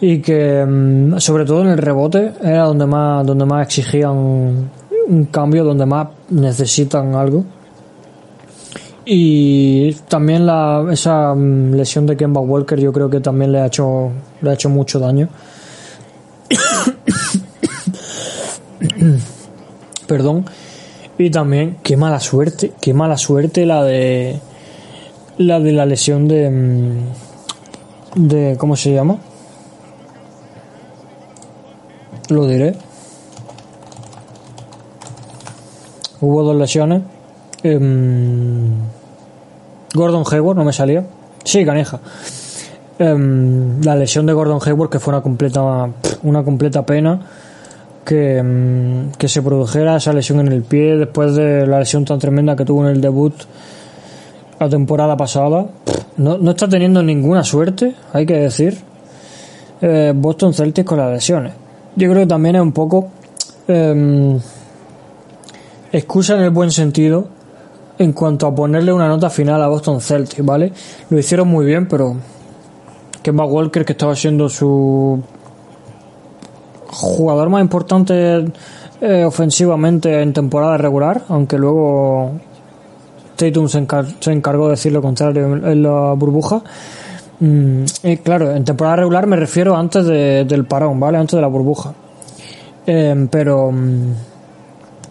Y que mm, sobre todo en el rebote era donde más donde más exigían un cambio donde más necesitan algo. Y también la, esa mm, lesión de Kemba Walker yo creo que también le ha hecho le ha hecho mucho daño. Perdón y también, qué mala suerte, qué mala suerte la de la de la lesión de mm, de ¿cómo se llama? Lo diré. Hubo dos lesiones. Em, Gordon Hayward no me salía. Sí, caneja. Em, la lesión de Gordon Hayward que fue una completa una completa pena Mm, que, se produjera esa lesión en el pie después de la lesión tan tremenda que tuvo en el debut la temporada pasada. No, no está teniendo ninguna suerte, hay que decir, eh, Boston Celtics con las lesiones. Yo creo que también es un poco eh, excusa en el buen sentido en cuanto a ponerle una nota final a Boston Celtics, ¿vale? Lo hicieron muy bien, pero Kemba Walker, que estaba siendo su jugador más importante eh, ofensivamente en temporada regular, aunque luego Tatum se, encargó de decir lo contrario en, la burbuja. Mm, claro, en temporada regular me refiero antes del parón, ¿vale? Antes de la burbuja. Em, pero, mm,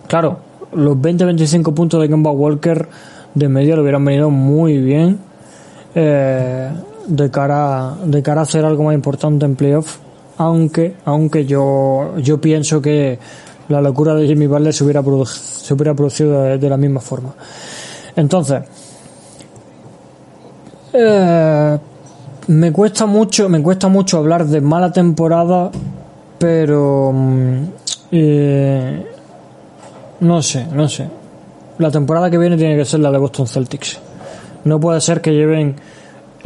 claro, los 20-25 puntos de Kemba Walker de media le hubieran venido muy bien eh, de, cara, de cara a hacer algo más importante en playoff aunque, aunque yo, yo pienso que la locura de Jimmy Butler se hubiera, se hubiera producido de, la misma forma. Entonces, eh, me cuesta mucho, me cuesta mucho hablar de mala temporada, pero mm, eh, no sé, no sé. La temporada que viene tiene que ser la de Boston Celtics. No puede ser que lleven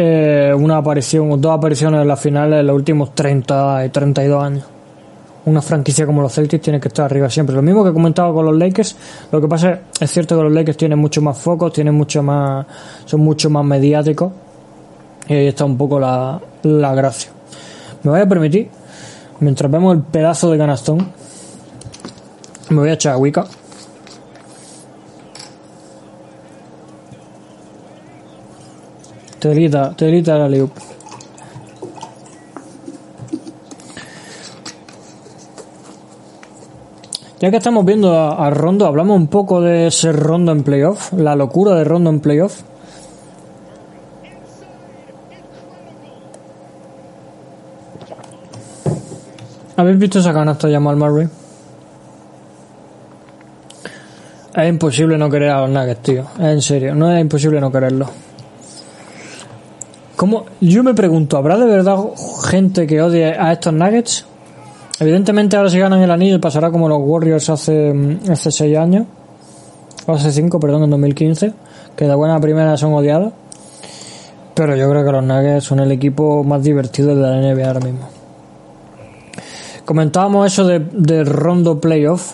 eh, una aparición, dos apariciones en las finales en los últimos 30 y 32 años. Una franquicia como los Celtics tiene que estar arriba siempre. Lo mismo que he comentado con los Lakers. Lo que pasa es, es cierto que los Lakers tienen mucho más focos, tienen mucho más, son mucho más mediáticos. Y ahí está un poco la, la gracia. Me voy a permitir, mientras vemos el pedazo de canastón, me voy a echar a Wicca. Telita, telita la liup. Ya que estamos viendo a, Rondo, hablamos un poco de ese Rondo en playoff, la locura de Rondo en playoff. ¿Habéis visto esa canasta llamada Murray? Es imposible no querer a los Nuggets, tío. En serio, no es imposible no quererlo. ¿Cómo? Yo me pregunto, ¿habrá de verdad gente que odie a estos Nuggets? Evidentemente ahora si ganan el anillo pasará como los Warriors hace, mm, hace 6 años. O hace 5, perdón, en 2015. Que de buena primera son odiados. Pero yo creo que los Nuggets son el equipo más divertido de la NBA ahora mismo. Comentábamos eso de, de rondo playoff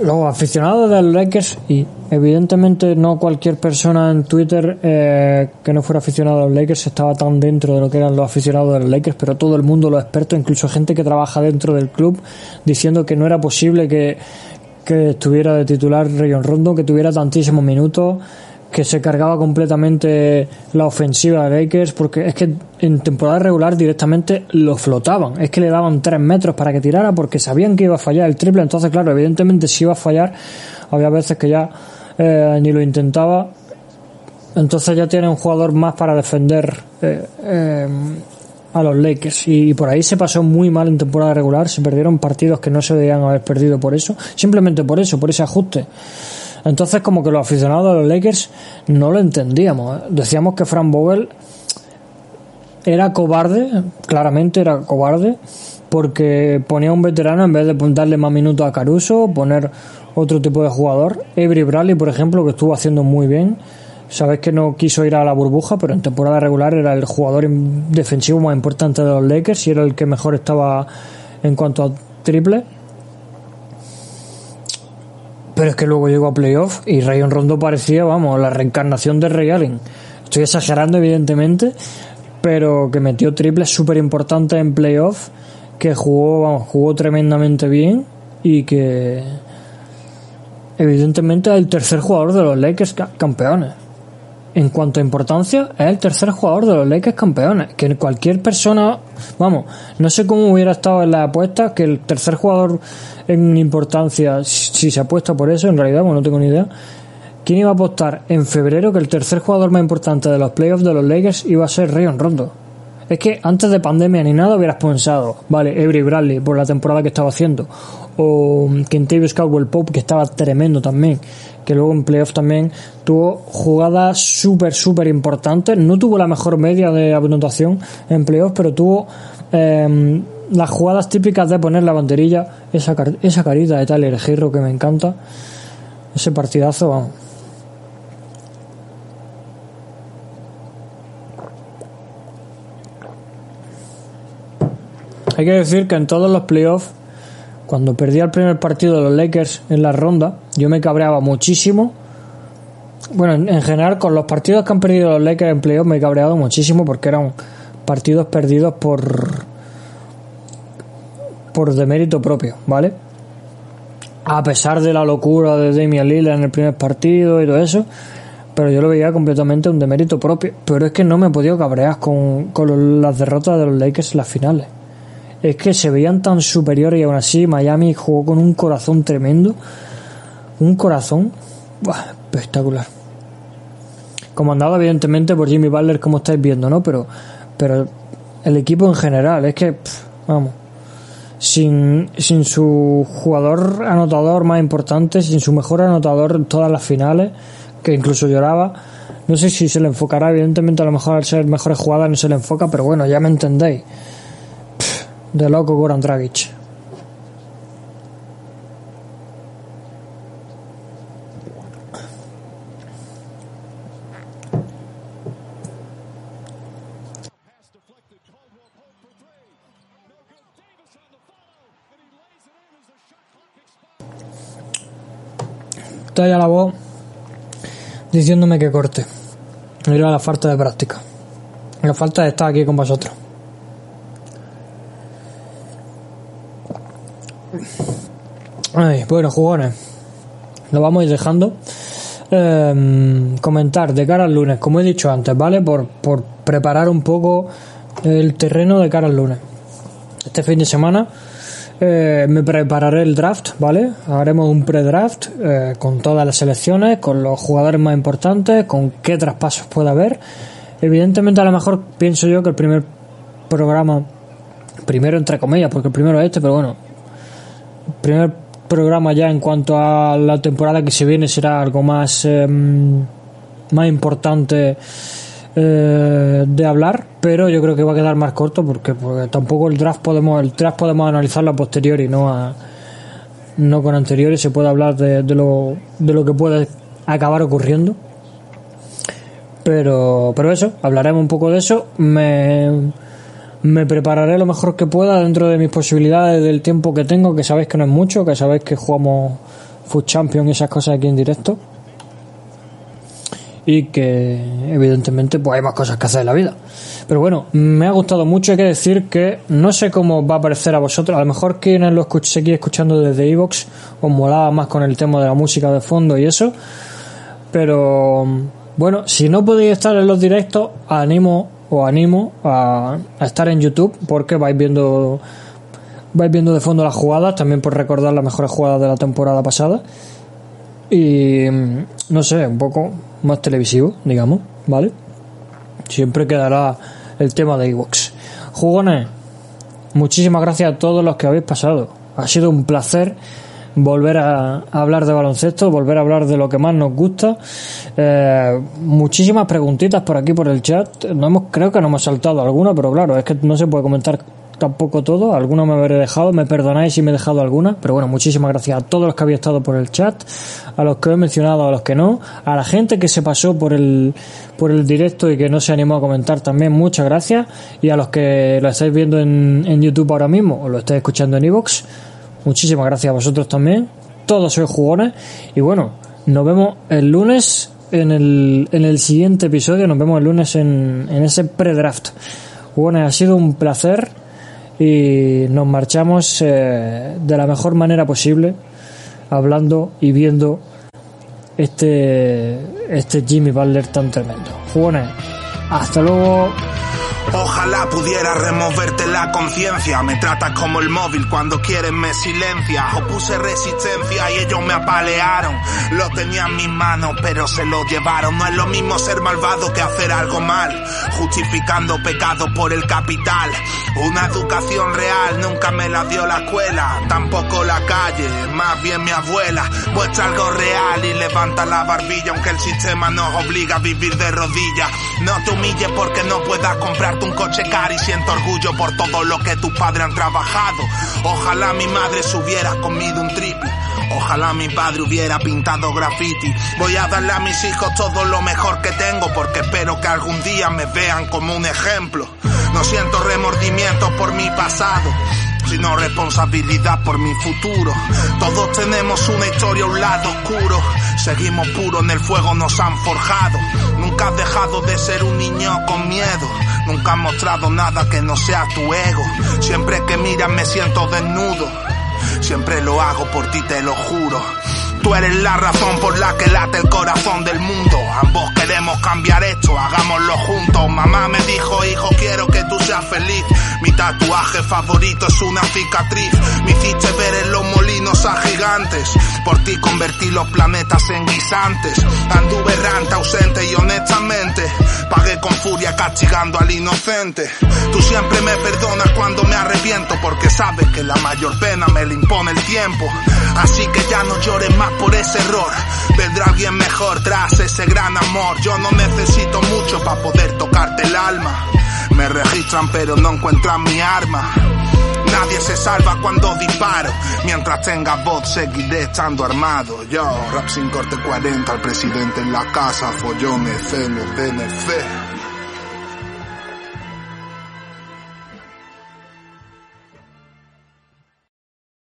los aficionados de los Lakers y evidentemente no cualquier persona en Twitter eh, que no fuera aficionado a los Lakers estaba tan dentro de lo que eran los aficionados de los Lakers, pero todo el mundo, los expertos, incluso gente que trabaja dentro del club, diciendo que no era posible que, que estuviera de titular Rayon Rondo, que tuviera tantísimos minutos, que se cargaba completamente la ofensiva de Lakers, porque es que en temporada regular directamente lo flotaban, es que le daban tres metros para que tirara porque sabían que iba a fallar el triple, entonces claro, evidentemente si iba a fallar, había veces que ya eh, ni lo intentaba, entonces ya tiene un jugador más para defender eh, eh, a los Lakers. Y, por ahí se pasó muy mal en temporada regular, se perdieron partidos que no se debían haber perdido por eso, simplemente por eso, por ese ajuste. Entonces, como que los aficionados de los Lakers no lo entendíamos. ¿eh? Decíamos que Frank Vogel era cobarde, claramente era cobarde, porque ponía un veterano en vez de darle más minutos a Caruso, poner otro tipo de jugador. Avery Bradley, por ejemplo, que estuvo haciendo muy bien. Sabes que no quiso ir a la burbuja, pero en temporada regular era el jugador defensivo más importante de los Lakers y era el que mejor estaba en cuanto a triple. Pero es que luego llegó a playoff y Rayon Rondo parecía, vamos, la reencarnación de Ray Allen. Estoy exagerando, evidentemente, pero que metió triples súper importantes en playoff, que jugó, vamos, jugó tremendamente bien y que evidentemente es el tercer jugador de los Lakers campeones. En cuanto a importancia, es el tercer jugador de los Lakers campeones. Que cualquier persona, vamos, no sé cómo hubiera estado en la apuesta que el tercer jugador en importancia, si se apuesta por eso, en realidad, bueno, no tengo ni idea. ¿Quién iba a apostar en febrero que el tercer jugador más importante de los playoffs de los Lakers iba a ser Rayon Rondo? Es que antes de pandemia ni nada hubieras pensado, vale, Avery Bradley por la temporada que estaba haciendo, o Kentavious Caldwell Pope que estaba tremendo también, que luego en playoff también tuvo jugadas súper, súper importantes, no tuvo la mejor media de anotación en playoff, pero tuvo eh, las jugadas típicas de poner la banderilla, esa, esa carita de Tyler Hero que me encanta, ese partidazo, vamos. Hay que decir que en todos los playoffs, cuando perdía el primer partido de los Lakers en la ronda, yo me cabreaba muchísimo. Bueno, en, general, con los partidos que han perdido los Lakers en playoffs me he cabreado muchísimo porque eran partidos perdidos por por demérito propio, ¿vale? A pesar de la locura de Damian Lillard en el primer partido y todo eso, pero yo lo veía completamente un demérito propio. Pero es que no me he podido cabrear con, con las derrotas de los Lakers en las finales. Es que se veían tan superiores y aún así Miami jugó con un corazón tremendo. Un corazón buah, espectacular. Comandado evidentemente por Jimmy Butler como estáis viendo, ¿no? Pero, pero el equipo en general, es que, vamos sin, sin su jugador anotador más importante, sin su mejor anotador en todas las finales, que incluso lloraba. No sé si se le enfocará, evidentemente a lo mejor al ser mejores jugadas no se le enfoca, pero bueno, ya me entendéis. De loco Goran Dragic. Ya la voz diciéndome que corte. Mira la falta de práctica. La falta de estar aquí con vosotros. Bueno, jugones. Lo vamos a ir dejando. Eh, comentar de cara al lunes, como he dicho antes, ¿vale? Por, por preparar un poco el terreno de cara al lunes. Este fin de semana eh, me prepararé el draft, ¿vale? Haremos un pre-draft eh, con todas las selecciones, con los jugadores más importantes, con qué traspasos puede haber. Evidentemente, a lo mejor pienso yo que el primer programa, primero entre comillas, porque el primero es este, pero bueno, primer programa ya en cuanto a la temporada que se viene será algo más, em, más importante eh, de hablar, pero yo creo que va a quedar más corto porque, porque tampoco el draft podemos el draft podemos analizarlo a posteriori, no a, no con anteriores, se puede hablar de, de, lo, de lo que puede acabar ocurriendo. Pero, pero eso, hablaremos un poco de eso. Me, me prepararé lo mejor que pueda dentro de mis posibilidades del tiempo que tengo, que sabéis que no es mucho, que sabéis que jugamos Food Champion y esas cosas aquí en directo. Y que evidentemente pues hay más cosas que hacer en la vida. Pero bueno, me ha gustado mucho, hay que decir que no sé cómo va a parecer a vosotros, a lo mejor quienes lo escuch seguís escuchando desde Evox os molaba más con el tema de la música de fondo y eso. Pero bueno, si no podéis estar en los directos, animo os animo a, a, estar en YouTube porque vais viendo vais viendo de fondo las jugadas, también por recordar las mejores jugadas de la temporada pasada. Y no sé, un poco más televisivo, digamos, ¿vale? Siempre quedará el tema de Evox. Jugones, muchísimas gracias a todos los que habéis pasado. Ha sido un placer volver a, hablar de baloncesto, volver a hablar de lo que más nos gusta. Eh, muchísimas preguntitas por aquí por el chat. No hemos, creo que no hemos saltado alguna, pero claro, es que no se puede comentar tampoco todo. Alguna me habré dejado, me perdonáis si me he dejado alguna, pero bueno, muchísimas gracias a todos los que habéis estado por el chat, a los que he mencionado, a los que no, a la gente que se pasó por el por el directo y que no se animó a comentar también, muchas gracias, y a los que lo estáis viendo en, en YouTube ahora mismo o lo estáis escuchando en iVoox, Muchísimas gracias a vosotros también. Todos sois jugones. Y bueno, nos vemos el lunes en el, en el siguiente episodio. Nos vemos el lunes en, en ese pre-draft. Jugones, ha sido un placer y nos marchamos eh, de la mejor manera posible hablando y viendo este, este Jimmy Butler tan tremendo. Jugones, hasta luego. Ojalá pudiera removerte la conciencia. Me tratas como el móvil cuando quieres me silencia. Opuse resistencia y ellos me apalearon. Lo tenía en mis manos, pero se lo llevaron. No es lo mismo ser malvado que hacer algo mal. Justificando pecados por el capital. Una educación real nunca me la dio la escuela. Tampoco la calle, más bien mi abuela. Muestra algo real y levanta la barbilla. Aunque el sistema nos obliga a vivir de rodillas. No te humilles porque no puedas comprar un coche caro y siento orgullo por todo lo que tus padres han trabajado. Ojalá mi madre se hubiera comido un triple. Ojalá mi padre hubiera pintado graffiti. Voy a darle a mis hijos todo lo mejor que tengo porque espero que algún día me vean como un ejemplo. No siento remordimiento por mi pasado sino responsabilidad por mi futuro. Todos tenemos una historia, un lado oscuro. Seguimos puros, en el fuego nos han forjado. Nunca has dejado de ser un niño con miedo. Nunca has mostrado nada que no sea tu ego. Siempre que miras me siento desnudo. Siempre lo hago por ti, te lo juro. Tú eres la razón por la que late el corazón del mundo. Ambos queremos cambiar esto, hagámoslo juntos. Mamá me dijo, hijo, quiero que tú seas feliz. Mi tatuaje favorito es una cicatriz. Me hiciste ver en los molinos a gigantes. Por ti convertí los planetas en guisantes. Anduve errante, ausente y honestamente. Pagué con furia castigando al inocente. Tú siempre me perdonas cuando me arrepiento porque sabes que la mayor pena me la impone el tiempo. Así que ya no llores más por ese error. Vendrá alguien mejor tras ese gran amor. Yo no necesito mucho para poder tocarte el alma. Me registran pero no encuentran mi arma. Nadie se salva cuando disparo. Mientras tenga voz seguiré estando armado. Yo, rap sin corte 40, al presidente en la casa, follones, celos, DNC.